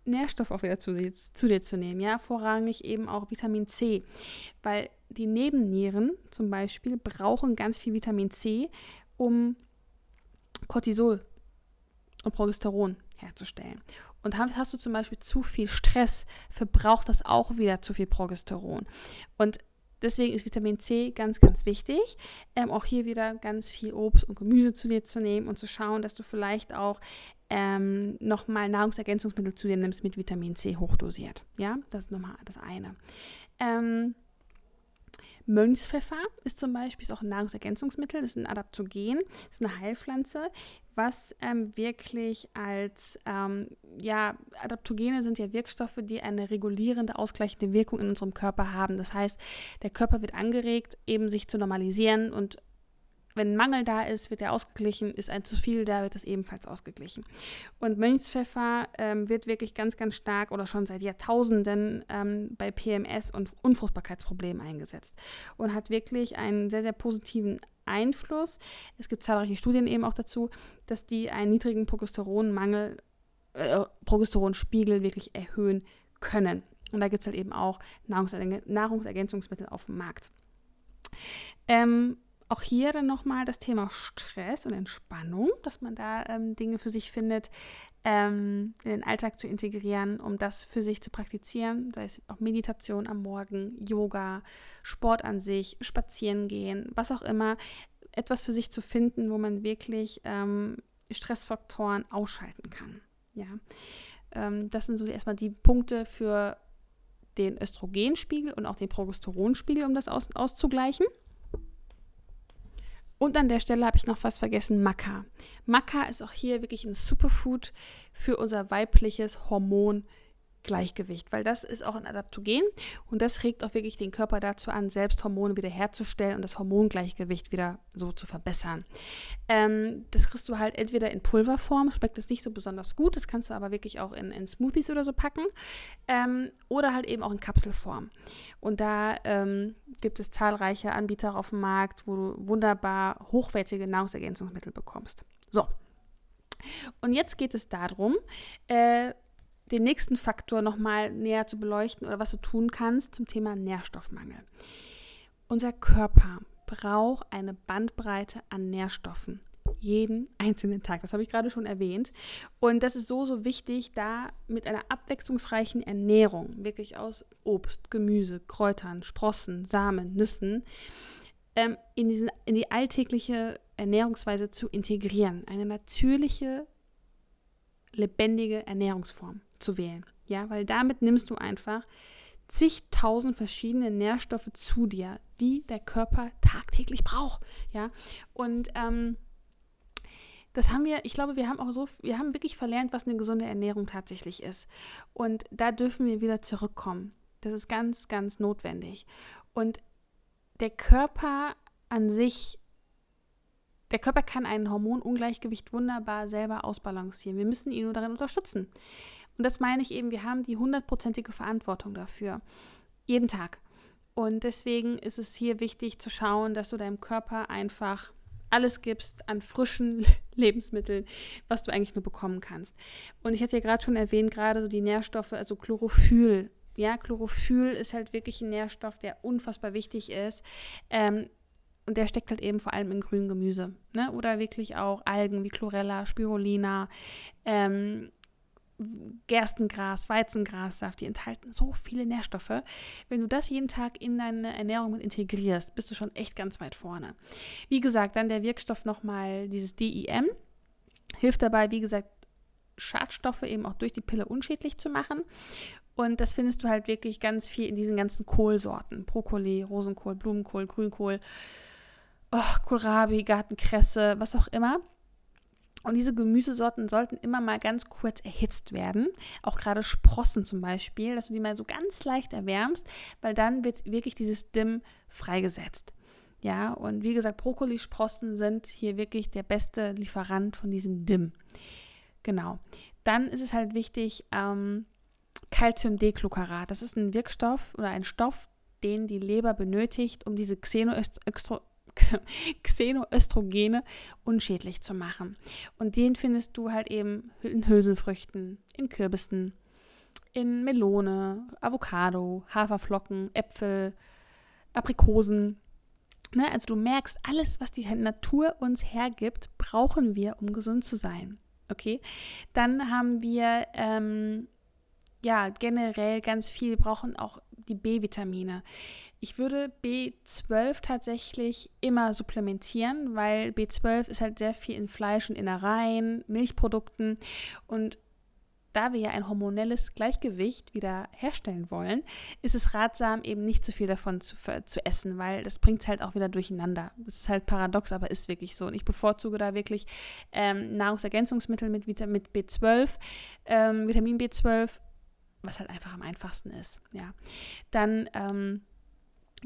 Nährstoffe auch wieder zu, zu dir zu nehmen. Ja, vorrangig eben auch Vitamin C, weil die Nebennieren zum Beispiel brauchen ganz viel Vitamin C, um Cortisol und Progesteron herzustellen. Und hast du zum Beispiel zu viel Stress, verbraucht das auch wieder zu viel Progesteron. Und deswegen ist Vitamin C ganz, ganz wichtig. Ähm, auch hier wieder ganz viel Obst und Gemüse zu dir zu nehmen und zu schauen, dass du vielleicht auch ähm, nochmal Nahrungsergänzungsmittel zu dir nimmst mit Vitamin C hochdosiert. Ja, das ist nochmal das eine. Ähm, Mönchspfeffer ist zum Beispiel ist auch ein Nahrungsergänzungsmittel, das ist ein Adaptogen, das ist eine Heilpflanze, was ähm, wirklich als, ähm, ja, Adaptogene sind ja Wirkstoffe, die eine regulierende, ausgleichende Wirkung in unserem Körper haben. Das heißt, der Körper wird angeregt, eben sich zu normalisieren und wenn ein Mangel da ist, wird er ausgeglichen, ist ein zu viel da, wird das ebenfalls ausgeglichen. Und Mönchspfeffer ähm, wird wirklich ganz, ganz stark oder schon seit Jahrtausenden ähm, bei PMS und Unfruchtbarkeitsproblemen eingesetzt und hat wirklich einen sehr, sehr positiven Einfluss. Es gibt zahlreiche Studien eben auch dazu, dass die einen niedrigen Progesteronmangel, äh, Progesteronspiegel wirklich erhöhen können. Und da gibt es halt eben auch Nahrungsergänzungsmittel auf dem Markt. Ähm, auch hier dann nochmal das Thema Stress und Entspannung, dass man da ähm, Dinge für sich findet, ähm, in den Alltag zu integrieren, um das für sich zu praktizieren, sei es auch Meditation am Morgen, Yoga, Sport an sich, Spazieren gehen, was auch immer, etwas für sich zu finden, wo man wirklich ähm, Stressfaktoren ausschalten kann. Ja, ähm, das sind so erstmal die Punkte für den Östrogenspiegel und auch den Progesteronspiegel, um das aus, auszugleichen. Und an der Stelle habe ich noch was vergessen, Maca. Maca ist auch hier wirklich ein Superfood für unser weibliches Hormon Gleichgewicht, weil das ist auch ein Adaptogen und das regt auch wirklich den Körper dazu an, selbst Hormone wiederherzustellen und das Hormongleichgewicht wieder so zu verbessern. Ähm, das kriegst du halt entweder in Pulverform, schmeckt es nicht so besonders gut, das kannst du aber wirklich auch in, in Smoothies oder so packen ähm, oder halt eben auch in Kapselform. Und da ähm, gibt es zahlreiche Anbieter auf dem Markt, wo du wunderbar hochwertige Nahrungsergänzungsmittel bekommst. So, und jetzt geht es darum, äh, den nächsten Faktor nochmal näher zu beleuchten oder was du tun kannst zum Thema Nährstoffmangel. Unser Körper braucht eine Bandbreite an Nährstoffen jeden einzelnen Tag. Das habe ich gerade schon erwähnt. Und das ist so, so wichtig, da mit einer abwechslungsreichen Ernährung, wirklich aus Obst, Gemüse, Kräutern, Sprossen, Samen, Nüssen, ähm, in, diesen, in die alltägliche Ernährungsweise zu integrieren. Eine natürliche, lebendige Ernährungsform zu wählen. Ja, weil damit nimmst du einfach zigtausend verschiedene Nährstoffe zu dir, die der Körper tagtäglich braucht. Ja, und ähm, das haben wir, ich glaube, wir haben auch so, wir haben wirklich verlernt, was eine gesunde Ernährung tatsächlich ist. Und da dürfen wir wieder zurückkommen. Das ist ganz, ganz notwendig. Und der Körper an sich, der Körper kann ein Hormonungleichgewicht wunderbar selber ausbalancieren. Wir müssen ihn nur darin unterstützen. Und das meine ich eben, wir haben die hundertprozentige Verantwortung dafür. Jeden Tag. Und deswegen ist es hier wichtig zu schauen, dass du deinem Körper einfach alles gibst an frischen *laughs* Lebensmitteln, was du eigentlich nur bekommen kannst. Und ich hatte ja gerade schon erwähnt, gerade so die Nährstoffe, also Chlorophyll. Ja, Chlorophyll ist halt wirklich ein Nährstoff, der unfassbar wichtig ist. Ähm, und der steckt halt eben vor allem in grünem Gemüse. Ne? Oder wirklich auch Algen wie Chlorella, Spirulina, ähm, Gerstengras, Weizengrassaft, die enthalten so viele Nährstoffe. Wenn du das jeden Tag in deine Ernährung mit integrierst, bist du schon echt ganz weit vorne. Wie gesagt, dann der Wirkstoff nochmal, dieses DIM, hilft dabei, wie gesagt, Schadstoffe eben auch durch die Pille unschädlich zu machen. Und das findest du halt wirklich ganz viel in diesen ganzen Kohlsorten. Brokkoli, Rosenkohl, Blumenkohl, Grünkohl. oh, Kohlrabi, Gartenkresse, was auch immer. Und diese Gemüsesorten sollten immer mal ganz kurz erhitzt werden. Auch gerade Sprossen zum Beispiel, dass du die mal so ganz leicht erwärmst, weil dann wird wirklich dieses Dimm freigesetzt. Ja, und wie gesagt, Brokkolisprossen sind hier wirklich der beste Lieferant von diesem Dimm. Genau. Dann ist es halt wichtig, ähm, Calciumdeglucarat. Das ist ein Wirkstoff oder ein Stoff, den die Leber benötigt, um diese Xenoöstro *laughs* Xenoöstrogene unschädlich zu machen. Und den findest du halt eben in Hülsenfrüchten, in Kürbissen, in Melone, Avocado, Haferflocken, Äpfel, Aprikosen. Ne? Also du merkst, alles, was die Natur uns hergibt, brauchen wir, um gesund zu sein. Okay, dann haben wir ähm, ja generell ganz viel, brauchen auch die B-Vitamine. Ich würde B12 tatsächlich immer supplementieren, weil B12 ist halt sehr viel in Fleisch und Innereien, Milchprodukten und da wir ja ein hormonelles Gleichgewicht wieder herstellen wollen, ist es ratsam, eben nicht zu viel davon zu, zu essen, weil das bringt es halt auch wieder durcheinander. Das ist halt paradox, aber ist wirklich so. Und ich bevorzuge da wirklich ähm, Nahrungsergänzungsmittel mit, mit B12, ähm, Vitamin B12 was halt einfach am einfachsten ist. Ja. Dann ähm,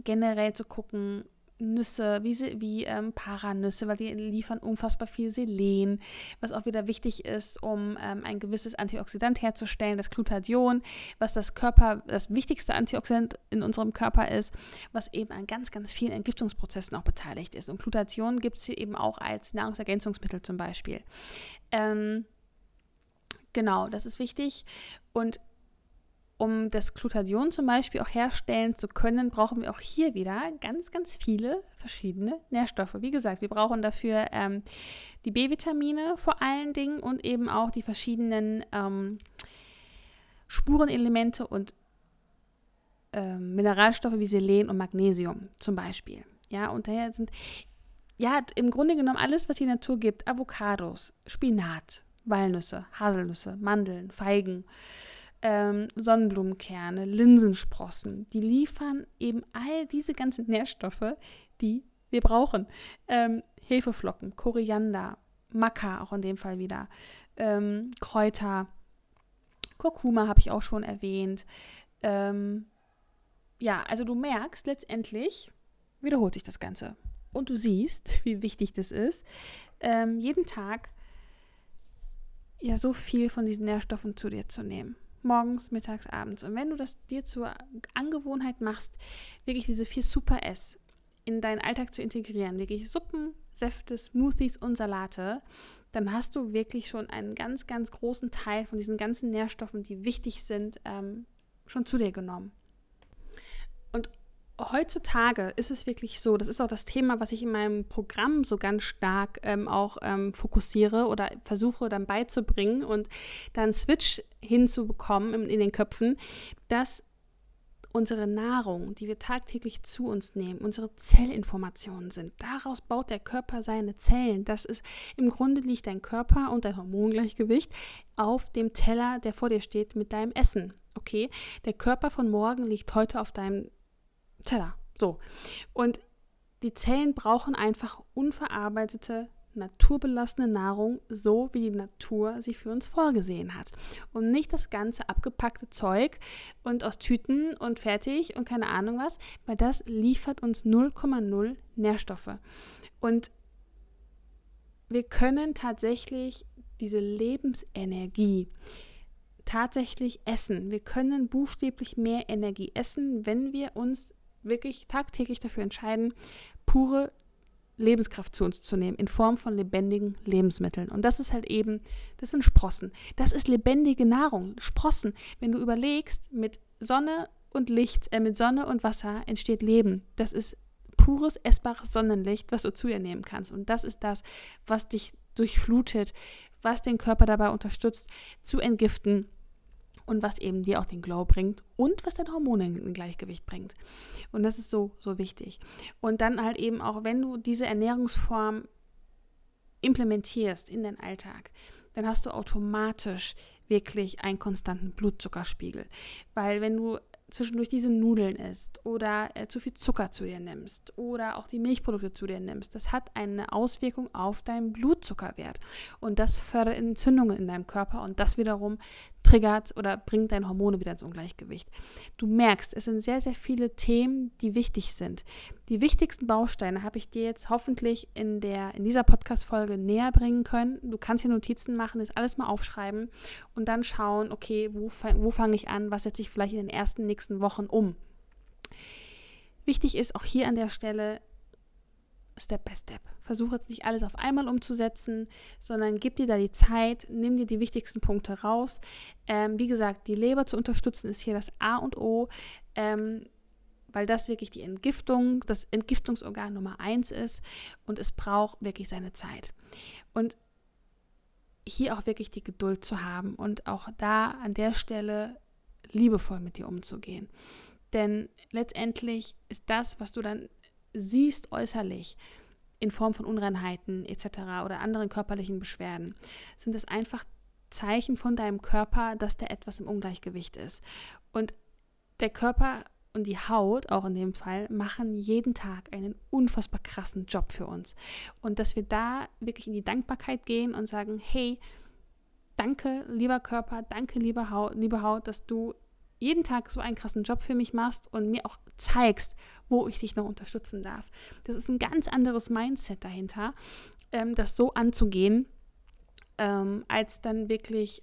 generell zu gucken, Nüsse, wie, wie ähm, Paranüsse, weil die liefern unfassbar viel Selen, was auch wieder wichtig ist, um ähm, ein gewisses Antioxidant herzustellen, das Glutathion, was das Körper, das wichtigste Antioxidant in unserem Körper ist, was eben an ganz, ganz vielen Entgiftungsprozessen auch beteiligt ist. Und Glutathion gibt es hier eben auch als Nahrungsergänzungsmittel zum Beispiel. Ähm, genau, das ist wichtig. Und um das Glutathion zum Beispiel auch herstellen zu können, brauchen wir auch hier wieder ganz, ganz viele verschiedene Nährstoffe. Wie gesagt, wir brauchen dafür ähm, die B-Vitamine vor allen Dingen und eben auch die verschiedenen ähm, Spurenelemente und ähm, Mineralstoffe wie Selen und Magnesium zum Beispiel. Ja, und daher sind ja im Grunde genommen alles, was die Natur gibt: Avocados, Spinat, Walnüsse, Haselnüsse, Mandeln, Feigen ähm, Sonnenblumenkerne, Linsensprossen, die liefern eben all diese ganzen Nährstoffe, die wir brauchen. Ähm, Hefeflocken, Koriander, Maca auch in dem Fall wieder, ähm, Kräuter, Kurkuma habe ich auch schon erwähnt. Ähm, ja, also du merkst letztendlich, wiederholt sich das Ganze. Und du siehst, wie wichtig das ist, ähm, jeden Tag ja so viel von diesen Nährstoffen zu dir zu nehmen morgens, mittags, abends. Und wenn du das dir zur Angewohnheit machst, wirklich diese vier Super S in deinen Alltag zu integrieren, wirklich Suppen, Säfte, Smoothies und Salate, dann hast du wirklich schon einen ganz, ganz großen Teil von diesen ganzen Nährstoffen, die wichtig sind, ähm, schon zu dir genommen. Und heutzutage ist es wirklich so, das ist auch das Thema, was ich in meinem Programm so ganz stark ähm, auch ähm, fokussiere oder versuche dann beizubringen und dann Switch hinzubekommen in, in den Köpfen, dass unsere Nahrung, die wir tagtäglich zu uns nehmen, unsere Zellinformationen sind. Daraus baut der Körper seine Zellen. Das ist im Grunde liegt dein Körper und dein Hormongleichgewicht auf dem Teller, der vor dir steht mit deinem Essen. Okay, der Körper von morgen liegt heute auf deinem Tada. So. Und die Zellen brauchen einfach unverarbeitete, naturbelassene Nahrung, so wie die Natur sie für uns vorgesehen hat. Und nicht das ganze abgepackte Zeug und aus Tüten und fertig und keine Ahnung was, weil das liefert uns 0,0 Nährstoffe. Und wir können tatsächlich diese Lebensenergie tatsächlich essen. Wir können buchstäblich mehr Energie essen, wenn wir uns wirklich tagtäglich dafür entscheiden, pure Lebenskraft zu uns zu nehmen in Form von lebendigen Lebensmitteln. Und das ist halt eben, das sind Sprossen. Das ist lebendige Nahrung. Sprossen. Wenn du überlegst, mit Sonne und Licht, äh, mit Sonne und Wasser entsteht Leben. Das ist pures, essbares Sonnenlicht, was du zu dir nehmen kannst. Und das ist das, was dich durchflutet, was den Körper dabei unterstützt, zu entgiften, und was eben dir auch den Glow bringt und was deine Hormone in Gleichgewicht bringt. Und das ist so, so wichtig. Und dann halt eben auch, wenn du diese Ernährungsform implementierst in deinen Alltag, dann hast du automatisch wirklich einen konstanten Blutzuckerspiegel. Weil wenn du zwischendurch diese Nudeln isst oder äh, zu viel Zucker zu dir nimmst oder auch die Milchprodukte zu dir nimmst, das hat eine Auswirkung auf deinen Blutzuckerwert und das fördert Entzündungen in deinem Körper und das wiederum triggert oder bringt deine Hormone wieder ins Ungleichgewicht. Du merkst, es sind sehr, sehr viele Themen, die wichtig sind. Die wichtigsten Bausteine habe ich dir jetzt hoffentlich in, der, in dieser Podcast-Folge näher bringen können. Du kannst hier Notizen machen, das alles mal aufschreiben und dann schauen, okay, wo, wo fange ich an, was setze ich vielleicht in den ersten nächsten Wochen um. Wichtig ist auch hier an der Stelle, Step by Step. Versuche jetzt nicht alles auf einmal umzusetzen, sondern gib dir da die Zeit, nimm dir die wichtigsten Punkte raus. Ähm, wie gesagt, die Leber zu unterstützen ist hier das A und O, ähm, weil das wirklich die Entgiftung, das Entgiftungsorgan Nummer eins ist und es braucht wirklich seine Zeit. Und hier auch wirklich die Geduld zu haben und auch da an der Stelle liebevoll mit dir umzugehen. Denn letztendlich ist das, was du dann siehst äußerlich in Form von Unreinheiten etc. oder anderen körperlichen Beschwerden, sind es einfach Zeichen von deinem Körper, dass da etwas im Ungleichgewicht ist. Und der Körper und die Haut, auch in dem Fall, machen jeden Tag einen unfassbar krassen Job für uns. Und dass wir da wirklich in die Dankbarkeit gehen und sagen, hey, danke, lieber Körper, danke, liebe Haut, liebe Haut, dass du jeden Tag so einen krassen Job für mich machst und mir auch zeigst, wo ich dich noch unterstützen darf. Das ist ein ganz anderes Mindset dahinter, ähm, das so anzugehen, ähm, als dann wirklich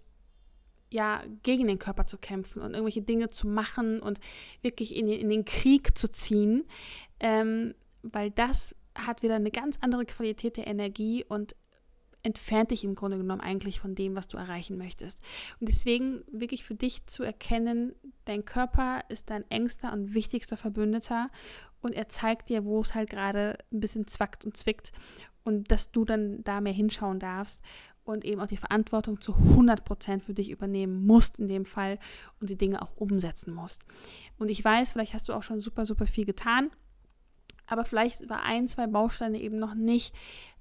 ja, gegen den Körper zu kämpfen und irgendwelche Dinge zu machen und wirklich in den, in den Krieg zu ziehen, ähm, weil das hat wieder eine ganz andere Qualität der Energie und entfernt dich im Grunde genommen eigentlich von dem, was du erreichen möchtest. Und deswegen wirklich für dich zu erkennen, dein Körper ist dein engster und wichtigster Verbündeter und er zeigt dir, wo es halt gerade ein bisschen zwackt und zwickt und dass du dann da mehr hinschauen darfst und eben auch die Verantwortung zu 100 Prozent für dich übernehmen musst in dem Fall und die Dinge auch umsetzen musst. Und ich weiß, vielleicht hast du auch schon super, super viel getan, aber vielleicht war ein, zwei Bausteine eben noch nicht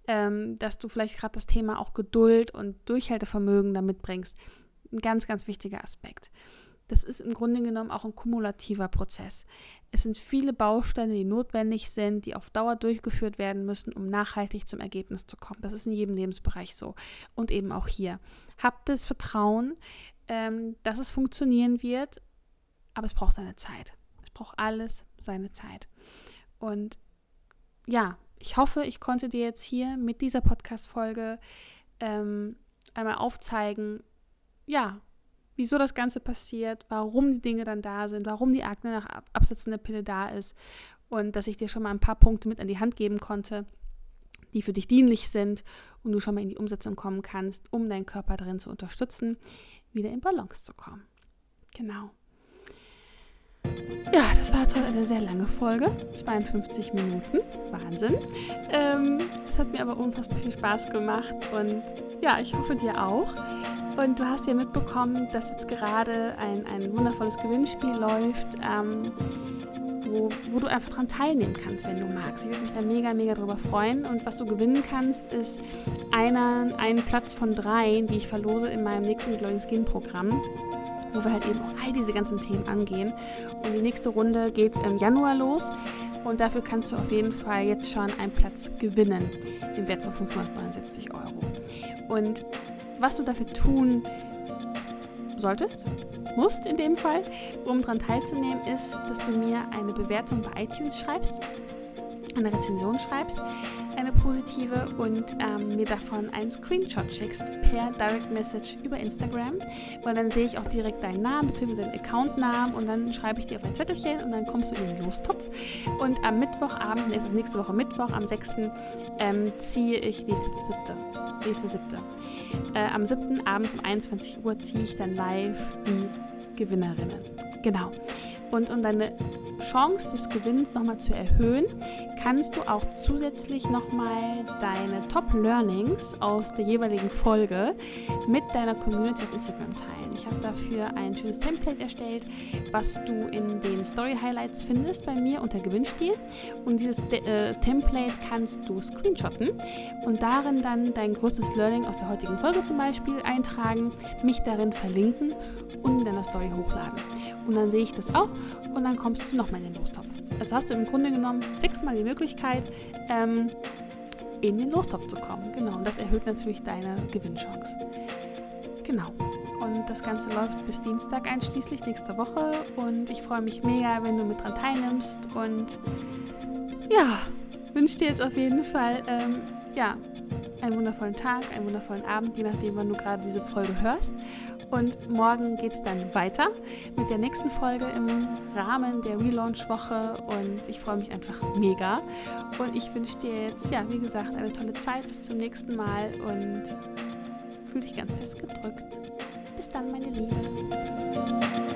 ähm, dass du vielleicht gerade das Thema auch Geduld und Durchhaltevermögen damit bringst. Ein ganz, ganz wichtiger Aspekt. Das ist im Grunde genommen auch ein kumulativer Prozess. Es sind viele Bausteine, die notwendig sind, die auf Dauer durchgeführt werden müssen, um nachhaltig zum Ergebnis zu kommen. Das ist in jedem Lebensbereich so und eben auch hier. Habt das Vertrauen, ähm, dass es funktionieren wird, aber es braucht seine Zeit. Es braucht alles seine Zeit. Und ja, ich hoffe, ich konnte dir jetzt hier mit dieser Podcast-Folge ähm, einmal aufzeigen, ja, wieso das Ganze passiert, warum die Dinge dann da sind, warum die Akne nach Absetzen der Pille da ist und dass ich dir schon mal ein paar Punkte mit an die Hand geben konnte, die für dich dienlich sind und du schon mal in die Umsetzung kommen kannst, um deinen Körper darin zu unterstützen, wieder in Balance zu kommen. Genau. Ja, das war jetzt heute eine sehr lange Folge, 52 Minuten, Wahnsinn. Ähm, es hat mir aber unfassbar viel Spaß gemacht und ja, ich hoffe dir auch. Und du hast ja mitbekommen, dass jetzt gerade ein, ein wundervolles Gewinnspiel läuft, ähm, wo, wo du einfach dran teilnehmen kannst, wenn du magst. Ich würde mich da mega, mega drüber freuen. Und was du gewinnen kannst, ist einer, einen Platz von drei, die ich verlose in meinem nächsten Glowing Skin Programm wo wir halt eben auch all diese ganzen Themen angehen. Und die nächste Runde geht im Januar los. Und dafür kannst du auf jeden Fall jetzt schon einen Platz gewinnen im Wert von 579 Euro. Und was du dafür tun solltest, musst in dem Fall, um daran teilzunehmen, ist, dass du mir eine Bewertung bei iTunes schreibst eine Rezension schreibst, eine positive und ähm, mir davon einen Screenshot schickst per Direct Message über Instagram, weil dann sehe ich auch direkt deinen Namen bzw. deinen Accountnamen und dann schreibe ich dir auf ein Zettelchen und dann kommst du in den Lostopf. Und am Mittwochabend, ist nächste Woche Mittwoch, am 6. Ähm, ziehe ich, nee, siebte, nächste siebte. Äh, am 7. Abend um 21 Uhr ziehe ich dann live die Gewinnerinnen. Genau. Und um deine Chance des Gewinns nochmal zu erhöhen, kannst du auch zusätzlich nochmal deine Top-Learnings aus der jeweiligen Folge mit deiner Community auf Instagram teilen. Ich habe dafür ein schönes Template erstellt, was du in den Story Highlights findest bei mir unter Gewinnspiel. Und dieses äh, Template kannst du screenshotten und darin dann dein größtes Learning aus der heutigen Folge zum Beispiel eintragen, mich darin verlinken und in deiner Story hochladen. Und dann sehe ich das auch und dann kommst du nochmal in den Lostopf. Also hast du im Grunde genommen sechsmal die Möglichkeit, ähm, in den Lostopf zu kommen. Genau, und das erhöht natürlich deine Gewinnchance. Genau. Und das Ganze läuft bis Dienstag einschließlich nächste Woche. Und ich freue mich mega, wenn du mit dran teilnimmst. Und ja, wünsche dir jetzt auf jeden Fall ähm, ja, einen wundervollen Tag, einen wundervollen Abend, je nachdem, wann du gerade diese Folge hörst. Und morgen geht es dann weiter mit der nächsten Folge im Rahmen der Relaunch-Woche. Und ich freue mich einfach mega. Und ich wünsche dir jetzt, ja, wie gesagt, eine tolle Zeit. Bis zum nächsten Mal und fühle dich ganz fest gedrückt. Bis dann, meine Liebe.